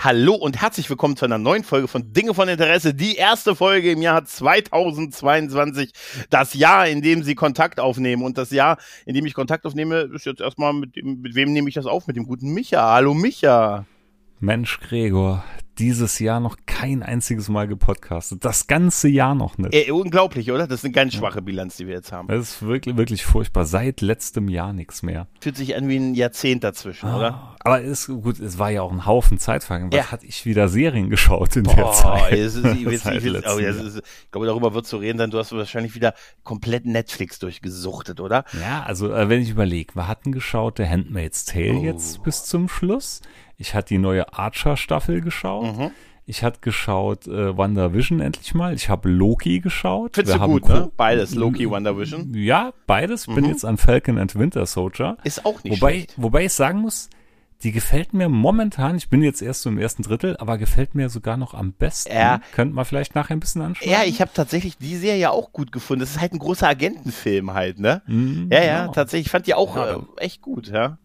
Hallo und herzlich willkommen zu einer neuen Folge von Dinge von Interesse. Die erste Folge im Jahr 2022. Das Jahr, in dem Sie Kontakt aufnehmen. Und das Jahr, in dem ich Kontakt aufnehme, ist jetzt erstmal mit, dem, mit wem nehme ich das auf? Mit dem guten Micha. Hallo Micha. Mensch, Gregor, dieses Jahr noch kein einziges Mal gepodcastet. Das ganze Jahr noch nicht. Äh, unglaublich, oder? Das ist eine ganz schwache Bilanz, die wir jetzt haben. Das ist wirklich, wirklich furchtbar. Seit letztem Jahr nichts mehr. Fühlt sich an wie ein Jahrzehnt dazwischen, Ah, oder? Aber ist gut, es war ja auch ein Haufen Zeit vergangen. Was Ja. hatte ich wieder Serien geschaut in der Zeit? ist, ich, Seit ich, will, letztem oh, ja, ist, ich glaube, darüber wird zu reden, dann du hast wahrscheinlich wieder komplett Netflix durchgesuchtet, oder? Ja, also äh, wenn ich überlege, wir hatten geschaut The Handmaid's Tale Oh. jetzt bis zum Schluss. Ich hatte die neue Archer-Staffel geschaut. Mhm. Ich hatte geschaut äh, WandaVision endlich mal. Ich habe Loki geschaut. Findest Wir du gut, Co- ne? Beides, Loki, WandaVision. Ja, beides. Bin Mhm. jetzt an Falcon and Winter Soldier. Ist auch nicht Wobei, schlecht. wobei ich sagen muss, die gefällt mir momentan, ich bin jetzt erst so im ersten Drittel, aber gefällt mir sogar noch am besten. Ja. Könnte man vielleicht nachher ein bisschen anschauen. Ja, ich habe tatsächlich die Serie auch gut gefunden. Das ist halt ein großer Agentenfilm halt, ne? Mhm, Ja, ja, genau. tatsächlich. Ich fand die auch äh, echt gut, ja.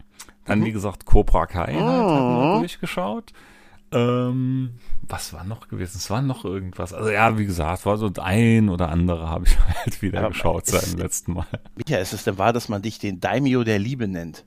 Dann, wie gesagt, Cobra Kai halt, hat Mhm. man durchgeschaut. Ähm, was war noch gewesen? Es war noch irgendwas. Also ja, wie gesagt, war so ein oder andere habe ich halt wieder Aber geschaut seit dem letzten Mal. Micha, ist es denn wahr, dass man dich den Daimyo der Liebe nennt?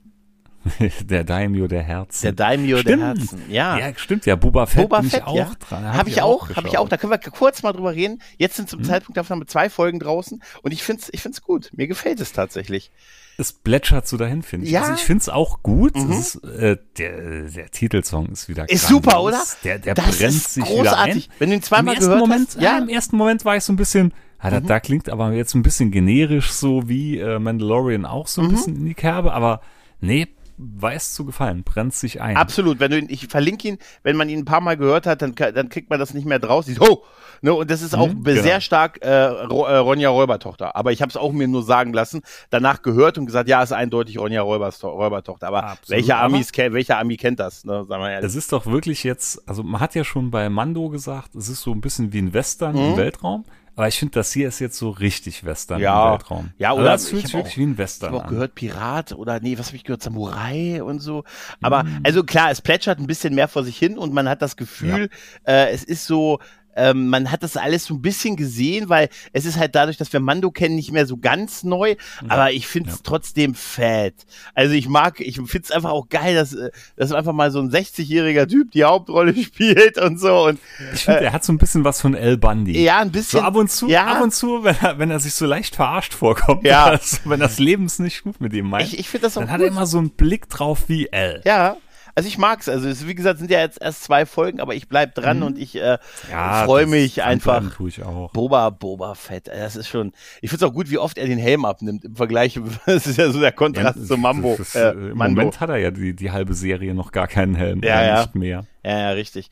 der Daimyo der Herzen. Der Daimyo Stimmt. der Herzen. Ja. Ja, stimmt, ja, Boba Fett Boba Fett, auch ja. dran. Habe ich auch, habe ich auch. Da können wir kurz mal drüber reden. Jetzt sind zum Mhm. Zeitpunkt der Aufnahme zwei Folgen draußen und ich find's, ich find's gut. Mir gefällt es tatsächlich. Es plätschert so dahin, finde ich. Ja. Also ich finde es auch gut. Mhm. Ist, äh, der, der Titelsong ist wieder Ist super, oder? Der, der das brennt sich großartig. wieder ein. Wenn du ihn zweimal Im ersten gehört Moment, hast, ja, im ersten Moment war ich so ein bisschen, ja, da, da klingt aber jetzt ein bisschen generisch, so wie äh, Mandalorian auch so ein Mhm. bisschen in die Kerbe, aber nee, weiß zu gefallen, brennt sich ein. Absolut, wenn du ihn, ich verlinke ihn, wenn man ihn ein paar Mal gehört hat, dann, dann kriegt man das nicht mehr draus. Sieht, oh! Ne, und das ist auch Mhm, sehr genau. stark äh, äh, Ronja Räubertochter. Aber ich habe es auch mir nur sagen lassen, danach gehört und gesagt, ja, ist eindeutig Ronja Räubers Räubertochter. Aber Absolut, welcher Amis kennt, welcher Ami kennt das? Ne, sagen wir ehrlich. Es ist doch wirklich jetzt, also man hat ja schon bei Mando gesagt, es ist so ein bisschen wie ein Western Mhm. im Weltraum. Aber ich finde, das hier ist jetzt so richtig Western Ja. im Weltraum. Ja, Also oder das fühlt ich sich wirklich auch- wie ein Ich Western habe auch gehört Pirat oder nee, was habe ich gehört, Samurai und so. Aber Mhm. also klar, es plätschert ein bisschen mehr vor sich hin und man hat das Gefühl, äh, es ist so, ähm, man hat das alles so ein bisschen gesehen, weil es ist halt dadurch, dass wir Mando kennen, nicht mehr so ganz neu, aber ich finde es Ja. trotzdem fett. Also ich mag, ich finde es einfach auch geil, dass, äh, dass einfach mal so ein 60-jähriger Typ die Hauptrolle spielt und so und Ich finde, er hat so ein bisschen was von El Bundy. äh, ja, ein bisschen. So ab und zu, ja, ab und zu, wenn er, wenn er sich so leicht verarscht vorkommt, Ja. also wenn das Leben es nicht gut mit ihm meint, ich, ich finde das auch dann gut. hat er immer so einen Blick drauf wie L. Ja, also ich mag's. Also es, wie gesagt, sind ja jetzt erst zwei Folgen, aber ich bleib dran und ich äh, Ja, freue mich einfach. Tue ich auch. Boba, Boba Fett. äh, Das ist schon. Ich find's auch gut, wie oft er den Helm abnimmt im Vergleich. Das ist ja so der Kontrast zu Mambo. Das, äh, Im Mando. Moment hat er ja die, die halbe Serie noch gar keinen Helm. Ja, oder ja. Nicht mehr. Ja, ja, richtig.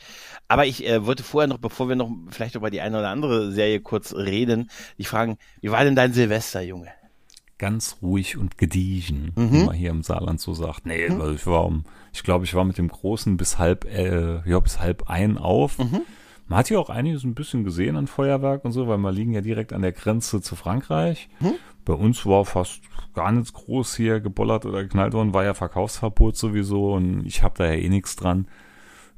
Aber ich äh, wollte vorher noch, bevor wir noch vielleicht über die eine oder andere Serie kurz reden, dich fragen, wie war denn dein Silvester, Junge? Ganz ruhig und gediegen, Mhm. wie man hier im Saarland so sagt. Nee, weil ich war um, ich glaube, ich war mit dem Großen bis halb, äh, ja, bis halb ein auf. Mhm. Man hat ja auch einiges ein bisschen gesehen an Feuerwerk und so, weil wir liegen ja direkt an der Grenze zu Frankreich. Mhm. Bei uns war fast gar nichts groß hier gebollert oder geknallt worden, war ja Verkaufsverbot sowieso und ich habe da ja eh nichts dran.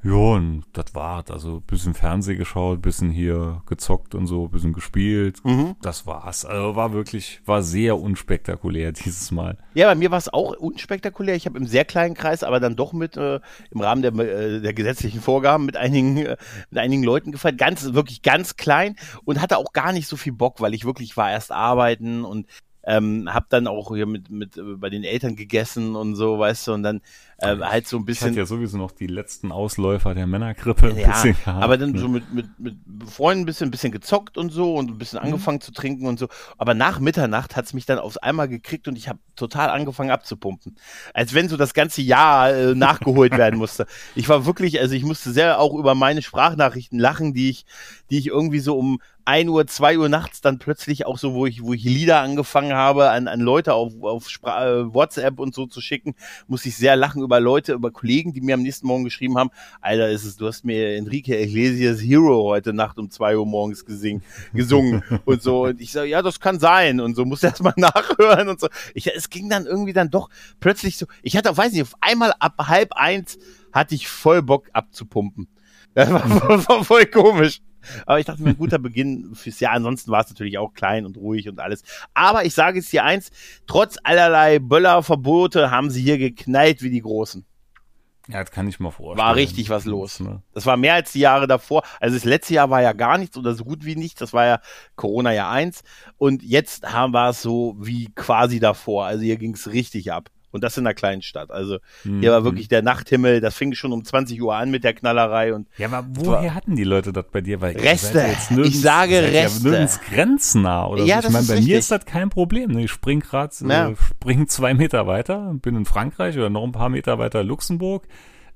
Ja, und das war's. Also bisschen Fernseh geschaut, bisschen hier gezockt und so, bisschen gespielt. Mhm. Das war's. Also war wirklich, war sehr unspektakulär dieses Mal. Ja, bei mir war es auch unspektakulär. Ich habe im sehr kleinen Kreis, aber dann doch mit äh, im Rahmen der, äh, der gesetzlichen Vorgaben mit einigen äh, mit einigen Leuten gefeiert. Ganz wirklich ganz klein und hatte auch gar nicht so viel Bock, weil ich wirklich war erst arbeiten und ähm, hab dann auch hier mit mit äh, bei den Eltern gegessen und so, weißt du, und dann äh, halt so ein Ich bisschen. hatte ja sowieso noch die letzten Ausläufer der Männergrippe ein Ja, bisschen gehabt. aber dann ne? so mit, mit, mit Freunden ein bisschen, ein bisschen gezockt und so und ein bisschen angefangen zu trinken und so. Aber nach Mitternacht hat's mich dann aufs einmal gekriegt und ich habe total angefangen abzupumpen. Als wenn so das ganze Jahr äh, nachgeholt werden musste. Ich war wirklich, also ich musste sehr auch über meine Sprachnachrichten lachen, die ich, die ich irgendwie so um 1 Uhr, 2 Uhr nachts dann plötzlich auch so, wo ich, wo ich Lieder angefangen habe, an, an Leute auf, auf Spra äh, WhatsApp und so zu schicken, muss ich sehr lachen über Leute, über Kollegen, die mir am nächsten Morgen geschrieben haben, Alter, ist es, du hast mir Enrique Iglesias Hero heute Nacht um 2 Uhr morgens gesing, gesungen und so. Und ich sage, ja, das kann sein. Und so muss erst mal nachhören und so. Ich, es ging dann irgendwie dann doch plötzlich so, ich hatte, weiß nicht, auf einmal ab halb eins hatte ich voll Bock abzupumpen. Das war, war voll komisch. Aber ich dachte mir, ein guter Beginn fürs Jahr. Ansonsten war es natürlich auch klein und ruhig und alles. Aber ich sage jetzt dir eins, trotz allerlei Böllerverbote haben sie hier geknallt wie die Großen. Ja, das kann ich mir vorstellen. War richtig was los. Ne? Das war mehr als die Jahre davor. Also das letzte Jahr war ja gar nichts oder so gut wie nichts. Das war ja Corona Jahr eins. Und jetzt haben wir es so wie quasi davor. Also hier ging es richtig ab. Und das in einer kleinen Stadt. Also hier war Mhm. wirklich der Nachthimmel. Das fing schon um 20 Uhr an mit der Knallerei. Und Ja, aber woher hatten die Leute das bei dir? Weil Reste. ja nirgends, Ich sage seid ja Reste. nirgends grenznah oder Ja, so. Ich meine, ist bei richtig. mir ist das kein Problem. ne? Ich spring grad, Ja. äh, spring zwei Meter weiter, bin in Frankreich oder noch ein paar Meter weiter Luxemburg.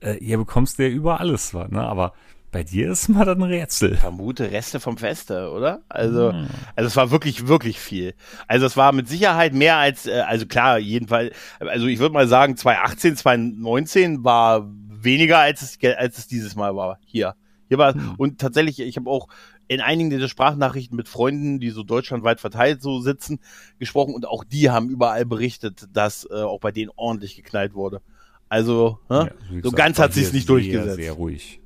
Äh, hier bekommst du ja über alles was, ne? Aber bei dir ist mal ein Rätsel. vermute Reste vom Feste, oder? Also, Hm. also es war wirklich, wirklich viel. Also es war mit Sicherheit mehr als, äh, also klar, jedenfalls, also ich würde mal sagen, 2018, 2019 war weniger als es, als es dieses Mal war. Hier. Hier war, Hm. und tatsächlich, ich habe auch in einigen dieser Sprachnachrichten mit Freunden, die so deutschlandweit verteilt so sitzen, gesprochen und auch die haben überall berichtet, dass äh, auch bei denen ordentlich geknallt wurde. Also, ne? Ja, so ganz hat sich's hier nicht durchgesetzt. Sehr ruhig.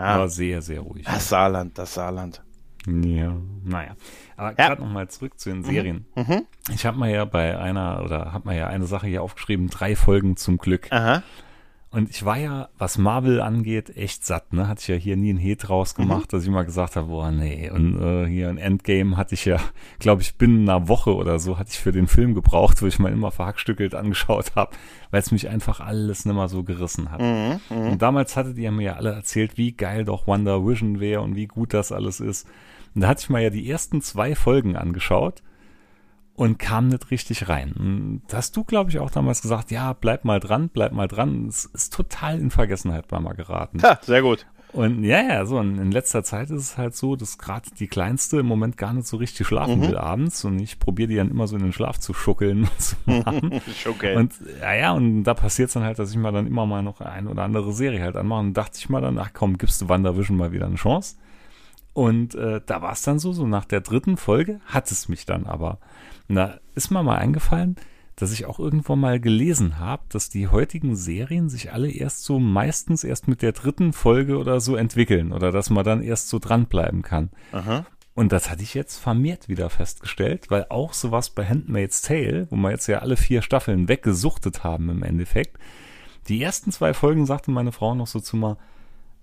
Ja. War sehr, sehr ruhig. Das Saarland, das Saarland. Ja, naja. Aber Ja. gerade nochmal zurück zu den Serien. Mhm. Ich habe mal ja bei einer, oder habe mal ja eine Sache hier aufgeschrieben, drei Folgen zum Glück. Aha. Und ich war ja, was Marvel angeht, echt satt, ne? Hatte ich ja hier nie einen Heat draus Mhm. gemacht, dass ich mal gesagt habe, boah, nee. Und äh, hier ein Endgame hatte ich ja, glaube ich, binnen einer Woche oder so hatte ich für den Film gebraucht, wo ich mal immer verhackstückelt angeschaut habe, weil es mich einfach alles nimmer so gerissen hat. Mhm. Mhm. Und damals hattet ihr mir ja alle erzählt, wie geil doch Wonder Vision wäre und wie gut das alles ist. Und da hatte ich mal ja die ersten zwei Folgen angeschaut und kam nicht richtig rein. Und da hast du, glaube ich, auch damals gesagt, ja, bleib mal dran, bleib mal dran. Es ist total in Vergessenheit bei mal geraten. Ja, sehr gut. Und ja, ja, so und in letzter Zeit ist es halt so, dass gerade die Kleinste im Moment gar nicht so richtig schlafen Mhm. will abends und ich probiere die dann immer so in den Schlaf zu schuckeln und zu machen. Okay. Und ja, ja, und da passiert es dann halt, dass ich mal dann immer mal noch eine oder andere Serie halt anmache. Und dachte ich mal dann, ach komm, gibst du WandaVision mal wieder eine Chance. Und äh, da war es dann so, so nach der dritten Folge hat es mich dann aber. Da ist mir mal eingefallen, dass ich auch irgendwo mal gelesen habe, dass die heutigen Serien sich alle erst so meistens erst mit der dritten Folge oder so entwickeln oder dass man dann erst so dranbleiben kann. Aha. Und das hatte ich jetzt vermehrt wieder festgestellt, weil auch sowas bei Handmaid's Tale, wo wir jetzt ja alle vier Staffeln weggesuchtet haben im Endeffekt, die ersten zwei Folgen sagte meine Frau noch so zu mir,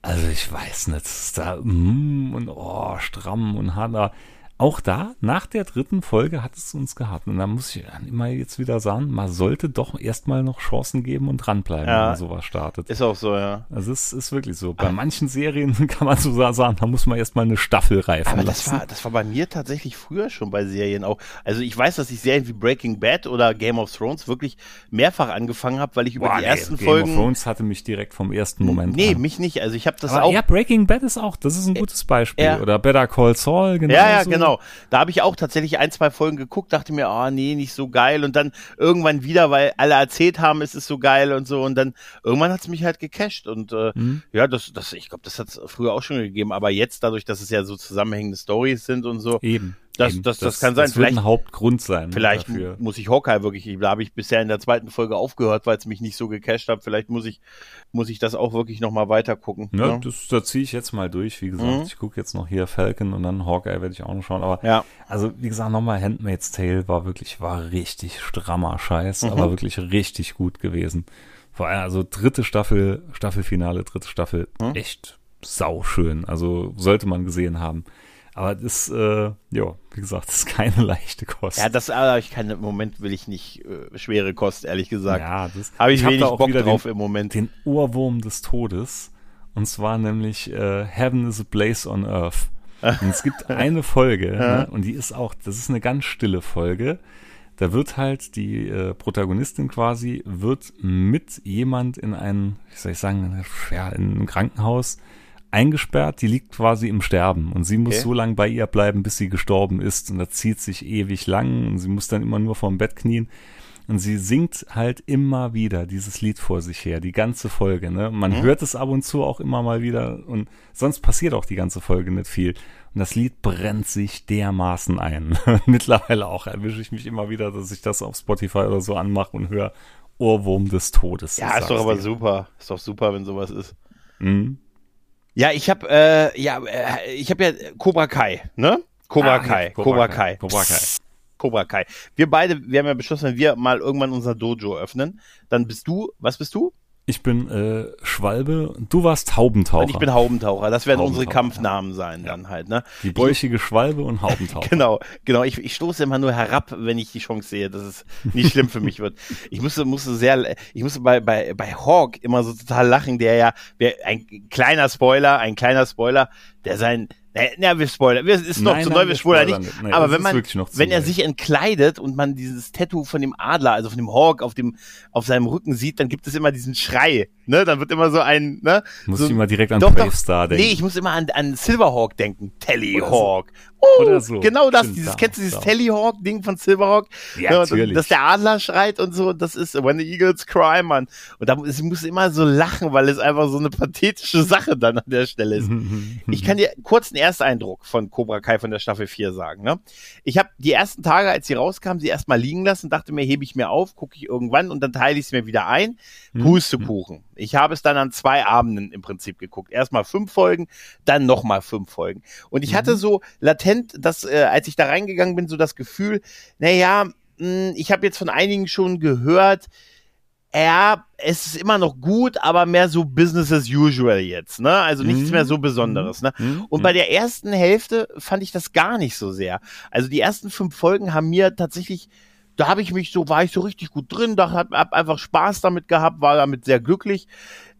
also ich weiß nicht, ist da mm, und oh, stramm und hart. Aber Auch da, nach der dritten Folge hat es uns gehabt. Und da muss ich dann immer jetzt wieder sagen, man sollte doch erstmal noch Chancen geben und dranbleiben, Ja. wenn man sowas startet. Ist auch so, ja. Also es ist wirklich so. Bei manchen Serien kann man so sagen, da muss man erstmal eine Staffel reifen Aber das lassen. war, das war bei mir tatsächlich früher schon bei Serien auch. Also ich weiß, dass ich Serien wie Breaking Bad oder Game of Thrones wirklich mehrfach angefangen habe, weil ich über Boah, die nee, ersten Game Folgen. of Thrones hatte mich direkt vom ersten Moment nee, an. mich nicht. Also ich habe das Aber auch. ja, Breaking Bad ist auch, das ist ein gutes Beispiel. ja. Oder Better Call Saul, genau. Ja, ja, so. genau. Da habe ich auch tatsächlich ein, zwei Folgen geguckt, dachte mir, ah, nee, nicht so geil. Und dann irgendwann wieder, weil alle erzählt haben, es ist so geil und so. Und dann irgendwann hat's mich halt gecasht. Und äh, Mhm. ja, das, das, ich glaube, das hat's früher auch schon gegeben. Aber jetzt, dadurch, dass es ja so zusammenhängende Stories sind und so, Eben. Das- eben. das- das kann sein. Das wird Vielleicht- ein Hauptgrund sein. ne, Vielleicht Dafür. muss ich Hawkeye wirklich, da habe ich bisher in der zweiten Folge aufgehört, weil es mich nicht so gecasht hat. Vielleicht muss ich, muss ich das auch wirklich nochmal weiter gucken. Ja, Ja, das, da ziehe ich jetzt mal durch. Wie gesagt, Mhm. ich gucke jetzt noch hier Falcon und dann Hawkeye werde ich auch noch schauen. Aber ja. also, wie gesagt, nochmal Handmaid's Tale war wirklich, war richtig strammer Scheiß, Mhm. aber wirklich richtig gut gewesen. Vor allem, also dritte Staffel, Staffelfinale, dritte Staffel, Mhm. echt sauschön. Also sollte man gesehen haben. Aber das, äh, ja, wie gesagt, das ist keine leichte Kost. Ja, das aber ich kann im Moment will ich nicht äh, schwere Kost, ehrlich gesagt. Ja, das Habe ich, hab wenig auch Bock wieder drauf den, im Moment. den Ohrwurm des Todes. Und zwar nämlich äh, Heaven is a Place on Earth. Und es gibt eine Folge, ne, und die ist auch, das ist eine ganz stille Folge. Da wird halt die äh, Protagonistin quasi, wird mit jemand in ein, wie soll ich sagen, ja, in ein Krankenhaus eingesperrt, die liegt quasi im Sterben und sie muss Okay. so lange bei ihr bleiben, bis sie gestorben ist und das zieht sich ewig lang und sie muss dann immer nur vorm Bett knien und sie singt halt immer wieder dieses Lied vor sich her, die ganze Folge, ne? Man Mhm. hört es ab und zu auch immer mal wieder und sonst passiert auch die ganze Folge nicht viel. Und das Lied brennt sich dermaßen ein. Mittlerweile auch erwische ich mich immer wieder, dass ich das auf Spotify oder so anmache und höre Ohrwurm des Todes. Ja, ist doch aber dir. super. Ist doch super, wenn sowas ist. Mhm. Ja, ich habe äh, ja, äh, ich habe ja Cobra Kai, ne? Cobra Ah, Kai, Cobra Kai, Cobra Kai. Cobra Kai. Wir beide, wir haben ja beschlossen, wenn wir mal irgendwann unser Dojo öffnen, dann bist du, was bist du? Ich bin äh, Schwalbe, du warst Haubentaucher. Und ich bin Haubentaucher. Das werden unsere Haubentaucher, Kampfnamen sein dann halt, ne? die bäuchige Schwalbe und Haubentaucher. Genau, genau. Ich, ich stoße immer nur herab, wenn ich die Chance sehe, dass es nicht schlimm für mich wird. Ich musste, musste sehr, ich musste bei, bei, bei Hawk immer so total lachen, der ja, ein kleiner Spoiler, ein kleiner Spoiler, der sein, na, wir spoilern, wir, ist noch Nein, zu nein, neu, wir spoilern nicht. Nee, aber wenn man, wenn er sich entkleidet und man dieses Tattoo von dem Adler, also von dem Hawk auf dem, auf seinem Rücken sieht, dann gibt es immer diesen Schrei, ne? Dann wird immer so ein, ne? Muss so, ich immer direkt an doch, Brave. Star denken. Nee, ich muss immer an, an Silverhawk denken. Telly. Hawk. Oh, Oder so. Genau das, Stimmt, dieses, da, kennst du dieses da. Tellyhawk-Ding von Silverhawk? Ja, und- natürlich. Dass der Adler schreit und so, das ist When the Eagles Cry, Mann. Und da muss- ich muss immer so lachen, weil es einfach so eine pathetische Sache dann an der Stelle ist. Ich kann dir kurz einen Ersteindruck von Cobra Kai von der Staffel 4 sagen. Ne? Ich habe die ersten Tage, als sie rauskam, sie erstmal liegen lassen, dachte mir, hebe ich mir auf, gucke ich irgendwann und dann teile ich es mir wieder ein. Pustekuchen. Ich habe es dann an zwei Abenden im Prinzip geguckt. Erstmal fünf Folgen, dann nochmal fünf Folgen. Und ich hatte so latent, dass, äh, als ich da reingegangen bin, so das Gefühl, naja, mh, ich habe jetzt von einigen schon gehört, ja, es ist immer noch gut, aber mehr so Business as usual jetzt, ne? Also nichts Mhm. mehr so Besonderes, ne? Mhm. Und bei der ersten Hälfte fand ich das gar nicht so sehr. Also die ersten fünf Folgen haben mir tatsächlich, da habe ich mich so, war ich so richtig gut drin, da hab, hab einfach Spaß damit gehabt, war damit sehr glücklich.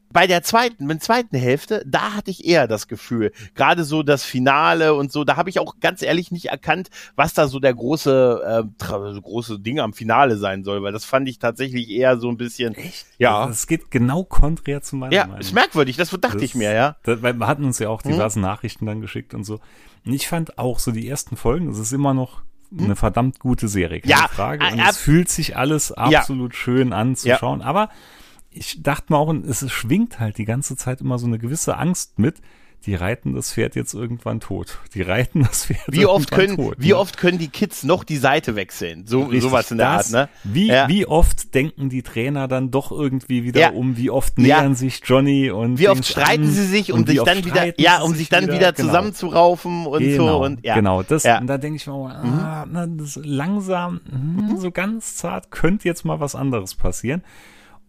Bei der zweiten, bei der zweiten Hälfte, da hatte ich eher das Gefühl, gerade so das Finale und so, da habe ich auch ganz ehrlich nicht erkannt, was da so der große, äh, große Ding am Finale sein soll, weil das fand ich tatsächlich eher so ein bisschen. Echt? Ja. Das geht genau konträr zu meiner Ja, Meinung. ist merkwürdig, das dachte Das- ich mir, ja. Das, weil wir hatten uns ja auch Mhm. diverse Nachrichten dann geschickt und so. Und ich fand auch so die ersten Folgen, es ist immer noch. Eine verdammt gute Serie, keine Ja, Frage. Und äh, ab- es fühlt sich alles absolut schön an zu Ja. schauen. Aber ich dachte mir auch, und es schwingt halt die ganze Zeit immer so eine gewisse Angst mit. Die reiten das Pferd jetzt irgendwann tot. Die reiten das Pferd Wie oft irgendwann können, tot. wie ne? oft können die Kids noch die Seite wechseln? So, Richtig, sowas in der das, Art, ne? Wie, Ja. wie oft denken die Trainer dann doch irgendwie wieder Ja. um? Wie oft Ja. nähern sich Johnny und Wie oft streiten an? sie sich, um sich dann wieder, ja, um sich dann wieder, Genau. zusammenzuraufen und genau, so und ja. Genau, das, Ja. und da denke ich mir, auch, ah, na, das langsam, hm, so ganz zart könnte jetzt mal was anderes passieren.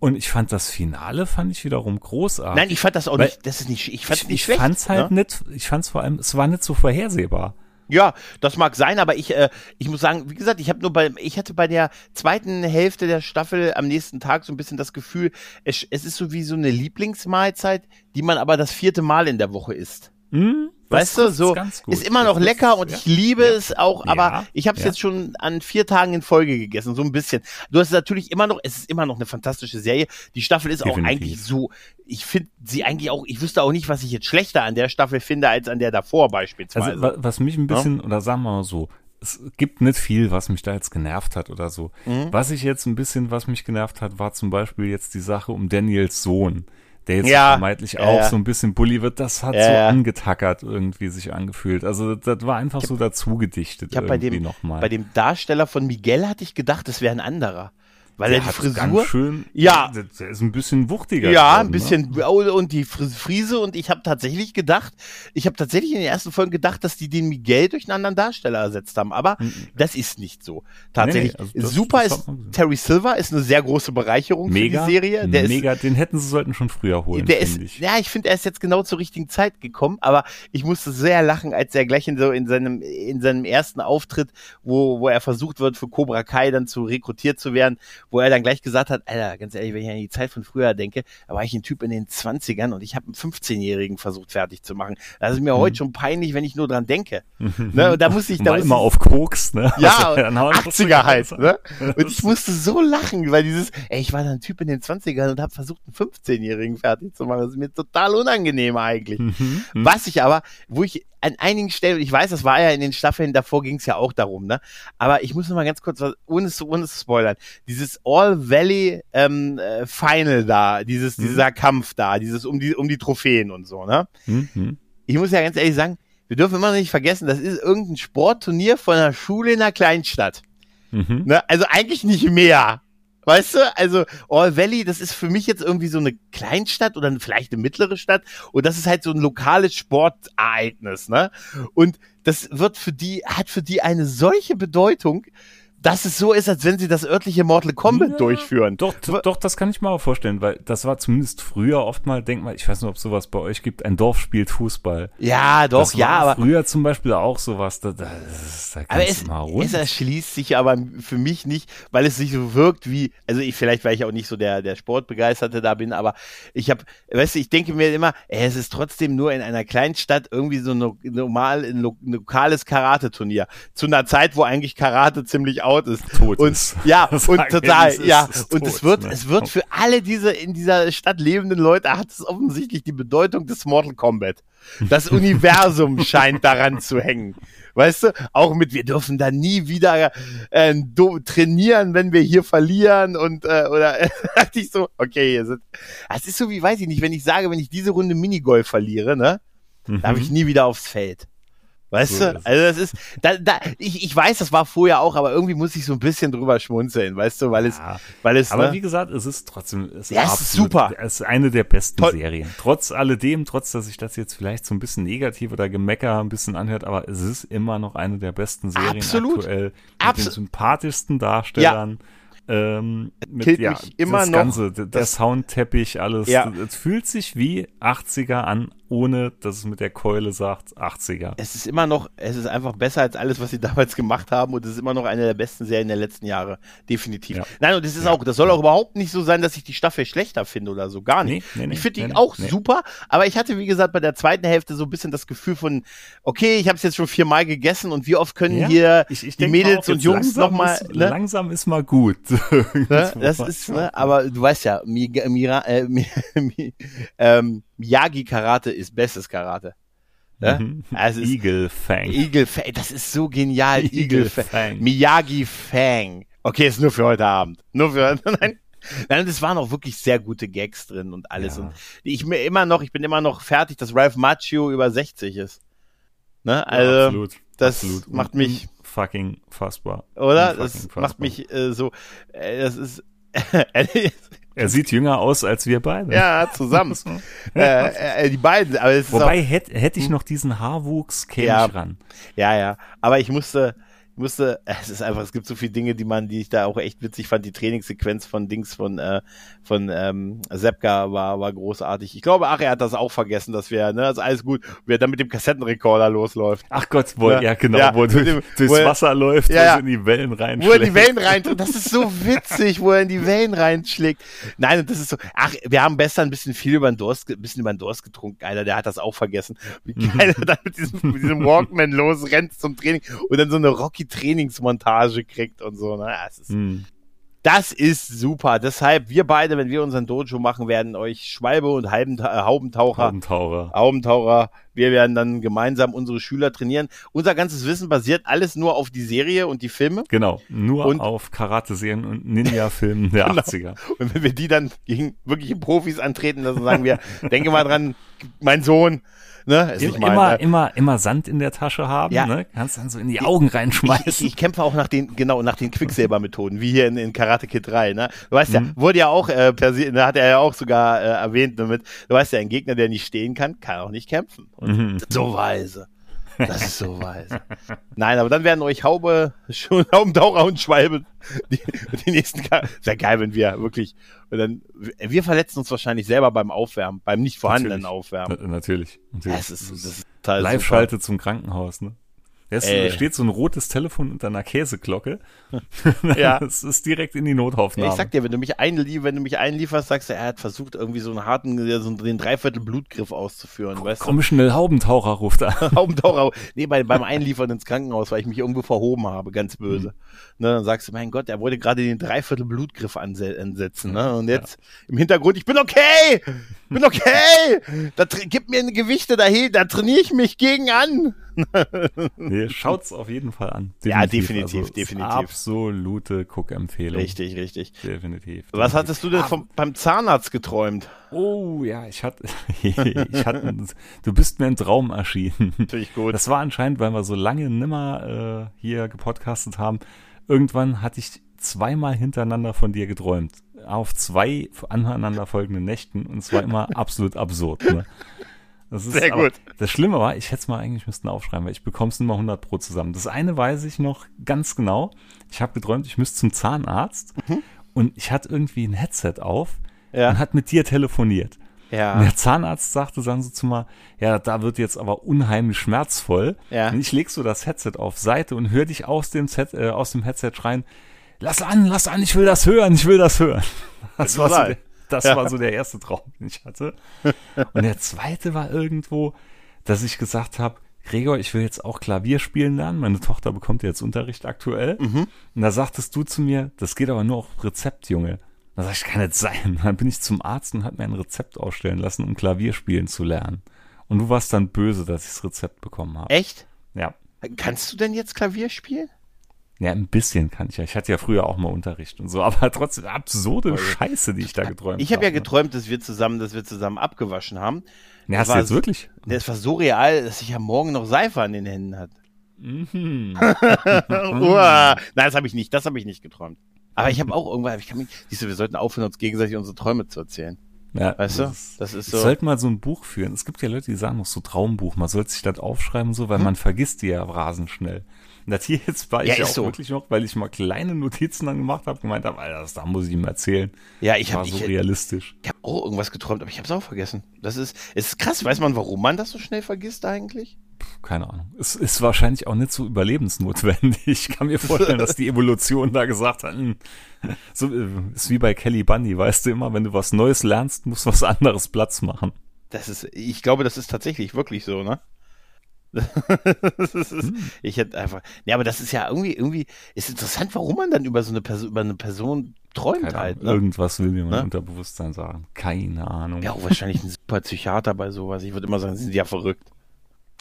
Und ich fand das Finale, fand ich wiederum großartig. Nein, ich fand das auch Weil- nicht, das ist nicht, ich fand's ich, nicht ich schlecht. fand's halt ne? nicht, ich fand's vor allem, es war nicht so vorhersehbar. Ja, das mag sein, aber ich, äh, ich muss sagen, wie gesagt, ich habe nur bei, ich hatte bei der zweiten Hälfte der Staffel am nächsten Tag so ein bisschen das Gefühl, es, es ist so wie so eine Lieblingsmahlzeit, die man aber das vierte Mal in der Woche isst. Hm? Weißt du, so gut. ist immer noch lecker und ja. ich liebe Ja. es auch, Ja. aber ich habe es Ja. jetzt schon an vier Tagen in Folge gegessen, so ein bisschen. Du hast natürlich immer noch, es ist immer noch eine fantastische Serie. Die Staffel ist Definitiv. auch eigentlich so, ich finde sie eigentlich auch, ich wüsste auch nicht, was ich jetzt schlechter an der Staffel finde als an der davor beispielsweise. Also, wa- was mich ein bisschen, oder sagen wir mal so, es gibt nicht viel, was mich da jetzt genervt hat oder so. Mhm. Was ich jetzt ein bisschen, was mich genervt hat, war zum Beispiel jetzt die Sache um Daniels Sohn, der jetzt Ja. vermeintlich Ja, auch ja. so ein bisschen Bully wird. Das hat so angetackert irgendwie sich angefühlt. Also das war einfach so dazu gedichtet ich bei irgendwie dem, nochmal. bei dem Darsteller von Miguel hatte ich gedacht, es wäre ein anderer. Weil der er die Frisur. schön, Ja. der, ist ein bisschen wuchtiger. Ja, geworden, ein bisschen oh, und die Fris- Friese und ich habe tatsächlich gedacht, ich habe tatsächlich in den ersten Folgen gedacht, dass die den Miguel durch einen anderen Darsteller ersetzt haben, aber Mhm. das ist nicht so. Tatsächlich Nee, nee, also das- super das ist. Terry Silver ist eine sehr große Bereicherung Mega, für die Serie. Der ist mega, den hätten sie sollten schon früher holen, der ist, ich. ja, ich finde, er ist jetzt genau zur richtigen Zeit gekommen, aber ich musste sehr lachen, als er gleich in, so in seinem, in seinem ersten Auftritt, wo, wo er versucht wird, für Cobra Kai dann zu rekrutiert zu werden, wo er dann gleich gesagt hat, Alter, ganz ehrlich, wenn ich an die Zeit von früher denke, da war ich ein Typ in den 20ern und ich habe einen 15-Jährigen versucht fertig zu machen. Das ist mir heute schon peinlich, wenn ich nur dran denke. Ne? Und da muss ich, da immer ich, auf Koks, ne? ja, Also, dann haben wir 80er halt, ne? Und ich musste so lachen, weil dieses, ey, ich war da ein Typ in den 20ern und habe versucht, einen 15-Jährigen fertig zu machen. Das ist mir total unangenehm eigentlich. Mhm. Was ich aber, wo ich an einigen Stellen, ich weiß, das war ja in den Staffeln, davor ging es ja auch darum, ne? Aber ich muss noch mal ganz kurz was, ohne zu, ohne zu spoilern, dieses All Valley ähm, äh, Final da, dieses, Mhm. dieser Kampf da, dieses um die, um die Trophäen und so, ne? Mhm. ich muss ja ganz ehrlich sagen, wir dürfen immer noch nicht vergessen, das ist irgendein Sportturnier von einer Schule in einer Kleinstadt. Mhm. Ne? Also eigentlich nicht mehr. Weißt du, also All Valley, das ist für mich jetzt irgendwie so eine Kleinstadt oder vielleicht eine mittlere Stadt und das ist halt so ein lokales Sportereignis, ne? Und das wird für die, hat für die eine solche Bedeutung, dass es so ist, als wenn sie das örtliche Mortal Kombat Ja, durchführen. Doch, doch, das kann ich mir auch vorstellen, weil das war zumindest früher oft mal, denk mal, ich weiß nicht, ob sowas bei euch gibt, ein Dorf spielt Fußball. Ja, doch, das war ja, aber früher zum Beispiel auch sowas, da, da, da Aber kannst es, du mal rund. es erschließt sich aber für mich nicht, weil es sich so wirkt wie, also ich vielleicht, weil ich auch nicht so der, der Sportbegeisterte da bin, aber ich habe, weißt du, ich denke mir immer, ey, es ist trotzdem nur in einer kleinen Stadt irgendwie so no, normal ein lokales Karate-Turnier. Zu einer Zeit, wo eigentlich Karate ziemlich out ist. Tot und, ist. Ja, und total, ist- ja. ist und tot, es wird, ne? es wird für alle diese in dieser Stadt lebenden Leute hat es offensichtlich die Bedeutung des Mortal Kombat. Das Universum scheint daran zu hängen. Weißt du, auch mit, wir dürfen da nie wieder äh, trainieren, wenn wir hier verlieren und äh, oder dachte ich so, okay, es ist so wie, weiß ich nicht, wenn ich sage, wenn ich diese Runde Minigolf verliere, ne, Mhm. darf ich nie wieder aufs Feld. Weißt So du? ist. Also das ist, da, da, ich, ich weiß, das war vorher auch, aber irgendwie muss ich so ein bisschen drüber schmunzeln, weißt du, weil es, Ja. weil es, Aber ne? wie gesagt, es ist trotzdem es Ja, es ist absolut- super. Es ist eine der besten Toll. Serien. Trotz alledem, trotz dass sich das jetzt vielleicht so ein bisschen negativ oder Gemecker ein bisschen anhört, aber es ist immer noch eine der besten Serien Absolut. aktuell. Mit Abso- den sympathischsten Darstellern. Ähm, mit, Killt ja, mich immer das noch, Ganze, der, der Soundteppich, alles. Ja. Es fühlt sich wie 80er an, ohne dass es mit der Keule sagt 80er. es ist immer noch, es ist einfach besser als alles, was sie damals gemacht haben und es ist immer noch eine der besten Serien der letzten Jahre. Definitiv. Ja. Nein, und es ist Ja. auch, das soll auch überhaupt nicht so sein, dass ich die Staffel schlechter finde oder so. Gar nicht. Nee, nee, ich finde die nee, auch nee. super, aber ich hatte, wie gesagt, bei der zweiten Hälfte so ein bisschen das Gefühl von, okay, ich habe es jetzt schon viermal gegessen und wie oft können Ja, hier ich- ich die Mädels auch und Jungs nochmal, ne? Langsam ist mal gut. Ne? Das ist, ne? aber du weißt ja, Mi, Mira, äh, ähm, Miyagi Karate ist bestes Karate. Ne? Mhm. Also Eagle Fang. Eagle Fang, das ist so genial. Eagle Eagle Fang. Fang. Miyagi Fang. Okay, ist nur für heute Abend. Nur für, nein. Nein, es waren auch wirklich sehr gute Gags drin und alles. Ja. Und ich mir immer noch, ich bin immer noch fertig, dass Ralph Macchio über 60 ist. Ne? Also, ja, absolut. das absolut. macht mich- fucking fassbar. oder? Das fassbar. macht mich äh, so, äh, das ist, Er sieht jünger aus als wir beide. ja, zusammen. äh, äh, die beiden, aber es ist auch, Wobei hätte hätt ich noch diesen Haarwuchs, käme Ja. ich ran. Ja, ja. Aber ich musste, musste, es ist einfach, es gibt so viele Dinge, die man, die ich da auch echt witzig fand. Die Trainingssequenz von Dings von, äh, von ähm, Sepka war, war großartig. Ich glaube, ach, er hat das auch vergessen, dass wir, ne, ist alles gut, wie er dann mit dem Kassettenrekorder losläuft. Ach Gott, wo, Ja. ja, genau, Ja, wo er durch, dem- durchs wo er- Wasser läuft, Ja, er in die Wellen rein Wo er in die Wellen reintritt, das ist so witzig, wo er in die Wellen reinschlägt. Nein, und das ist so, ach, wir haben besser ein bisschen viel über den Durst, ein bisschen über den Durst getrunken. Einer, der hat das auch vergessen. Wie geil er dann mit diesem, mit diesem Walkman losrennt zum Training und dann so eine Rocky-Trainingsmontage kriegt und so. Ne? Ja, es ist, Hm. Das ist super. Deshalb, wir beide, wenn wir unseren Dojo machen, werden euch Schwalbe und Halbenta äh, Haubentaucher, Haubentaucher. Haubentaucher Wir werden dann gemeinsam unsere Schüler trainieren. Unser ganzes Wissen basiert alles nur auf die Serie und die Filme. Genau, nur Und- auf Karate-Serien und Ninja-Filmen der Genau. 80er. Und wenn wir die dann gegen wirkliche Profis antreten lassen, sagen wir, denke mal dran, mein Sohn, ne, Immer, mein, äh, immer, immer Sand in der Tasche haben, Ja. ne? Kannst dann so in die Augen reinschmeißen. ich, ich kämpfe auch nach den, genau, nach den Quicksilber-Methoden, wie hier in, in Karate Kid 3, ne? Du weißt ja, Mhm. wurde ja auch, äh, da hat er ja auch sogar äh, erwähnt damit, du weißt ja, ein Gegner, der nicht stehen kann, kann auch nicht kämpfen. Und Mhm. so weise. Das ist so weise. Nein, aber dann werden euch Haube, schon Haubentaucher und Schwalbe die, die nächsten, sehr geil, wenn wir wirklich, und dann, wir verletzen uns wahrscheinlich selber beim Aufwärmen, beim nicht vorhandenen Natürlich. Aufwärmen. Na, natürlich. natürlich. Das ist, das ist. Live-Schalte zum Krankenhaus, ne? Da steht so ein rotes Telefon unter einer Käseglocke. Ja. Das ist direkt in die Notaufnahme. Ich sag dir, wenn du mich einlie wenn du mich einlieferst, sagst du, er hat versucht, irgendwie so einen harten, ja, so den Dreiviertel Blutgriff auszuführen, weißt Komm schnell, Haubentaucher ruft an. du? Haubentaucher. Nee, bei, beim Einliefern ins Krankenhaus, weil ich mich irgendwo verhoben habe, ganz böse. Ne, dann sagst du, mein Gott, er wollte gerade den Dreiviertel Blutgriff anse ansetzen, ne? Und jetzt im Hintergrund, ich bin okay! Bin okay! Da gib mir Gewichte dahin, da trainiere ich mich gegen an. Nee, schaut's auf jeden Fall an. Ja, definitiv, ist definitiv. Absolute Guckempfehlung. Richtig, richtig. Definitiv. Was definitiv. hattest du denn vom, beim Zahnarzt geträumt? Oh, ja, ich hatte, ich hatte, du bist mir ein Traum erschienen. Natürlich gut. Das war anscheinend, weil wir so lange nimmer äh, hier gepodcastet haben. Irgendwann hatte ich zweimal hintereinander von dir geträumt. Auf zwei aneinanderfolgenden Nächten und es war immer absolut absurd. Ne? Das ist Sehr gut. Das Schlimme war, ich hätte es mal eigentlich müssten aufschreiben, weil ich bekomme es immer 100 pro zusammen. Das eine weiß ich noch ganz genau. Ich habe geträumt, ich müsste zum Zahnarzt und ich hatte irgendwie ein Headset auf Mhm. Ja. und hat mit dir telefoniert. Und Ja. der Zahnarzt sagte dann so zu mir, ja, da wird jetzt aber unheimlich schmerzvoll. Ja. Und ich leg so das Headset auf Seite und höre dich aus dem, Set, äh, aus dem Headset schreien, lass an, lass an, ich will das hören, ich will das hören. Das, Das war, so sei. der, das Ja. war so der erste Traum, den ich hatte. Und der zweite war irgendwo, dass ich gesagt habe, Gregor, ich will jetzt auch Klavier spielen lernen. Meine Tochter bekommt jetzt Unterricht aktuell. Mhm. Und da sagtest du zu mir, das geht aber nur auf Rezept, Junge. Da sag ich, kann nicht sein. Dann bin ich zum Arzt und hat mir ein Rezept ausstellen lassen, um Klavier spielen zu lernen. Und du warst dann böse, dass ich das Rezept bekommen habe. Echt? Ja. Kannst du denn jetzt Klavier spielen? Ja, ein bisschen kann ich ja. Ich hatte ja früher auch mal Unterricht und so, aber trotzdem absurde Scheiße, die ich da geträumt Ich habe ja ne? geträumt, dass wir zusammen, dass wir zusammen abgewaschen haben. Ja, hast war du jetzt so- wirklich? Das war so real, dass ich am Morgen noch Seife an den Händen hatte. Mhm. Uah. Nein, das habe ich nicht. Das habe ich nicht geträumt. Aber ich habe auch irgendwann, ich kann mich, siehst du, wir sollten aufhören, uns gegenseitig unsere Träume zu erzählen. Ja, Weißt du? das ist- Das ist Wir so. sollten mal so ein Buch führen. Es gibt ja Leute, die sagen noch so Traumbuch. Man sollte sich das aufschreiben so, weil man vergisst die ja rasend schnell. Das hier jetzt war? Ja, ich ja auch so. wirklich noch, weil ich mal kleine Notizen dann gemacht habe, gemeint habe, Alter, das da muss ich ihm erzählen. Ja, ich war habe so ich, realistisch. ich hab auch irgendwas geträumt, aber ich habe es auch vergessen. Das ist, es ist krass. Weiß man, warum man das so schnell vergisst eigentlich? Keine Ahnung. Es ist wahrscheinlich auch nicht so überlebensnotwendig. Ich kann mir vorstellen, dass die Evolution da gesagt hat, hm, so äh, ist wie bei Kelly Bundy, weißt du immer, wenn du was Neues lernst, muss was anderes Platz machen. Das ist, ich glaube, das ist tatsächlich wirklich so, ne? Hm. Ich hätte einfach, ja, aber das ist ja irgendwie, irgendwie, ist interessant, warum man dann über so eine Person, über eine Person träumt Keine halt, ne? Irgendwas will mir mein Ne? Unterbewusstsein sagen. Keine Ahnung. Ja, auch wahrscheinlich ein super Psychiater bei sowas. Ich würde immer sagen, sie sind ja verrückt.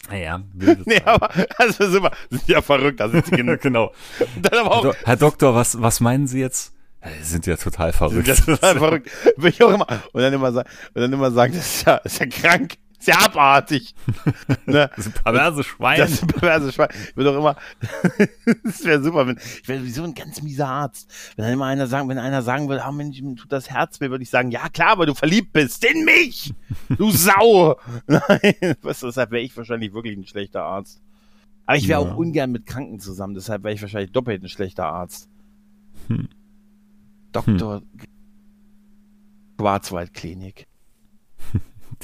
Naja, Nee, aber, also super, sind ja verrückt, da sind sie genug. genau. Dann aber auch, Do Herr Doktor, was, was meinen Sie jetzt? Ja, Sie sind ja total verrückt. Das ist total verrückt. Will ich auch immer, und dann immer sagen, und dann immer sagen, das ist ja, das ist ja krank, ja abartig. ne? Das ist ein perverse Schwein. Das ist ein perverses Schwein. Ich will doch immer, das wäre super, wenn, ich wäre sowieso ein ganz mieser Arzt. Wenn dann immer einer sagen, wenn einer sagen würde, ah Mensch, mir tut das Herz weh, würde ich sagen, ja klar, weil du verliebt bist in mich, du Sau. Nein, was, deshalb wäre ich wahrscheinlich wirklich ein schlechter Arzt. Aber ich wäre Ja. auch ungern mit Kranken zusammen, deshalb wäre ich wahrscheinlich doppelt ein schlechter Arzt. Hm. Doktor Schwarzwaldklinik.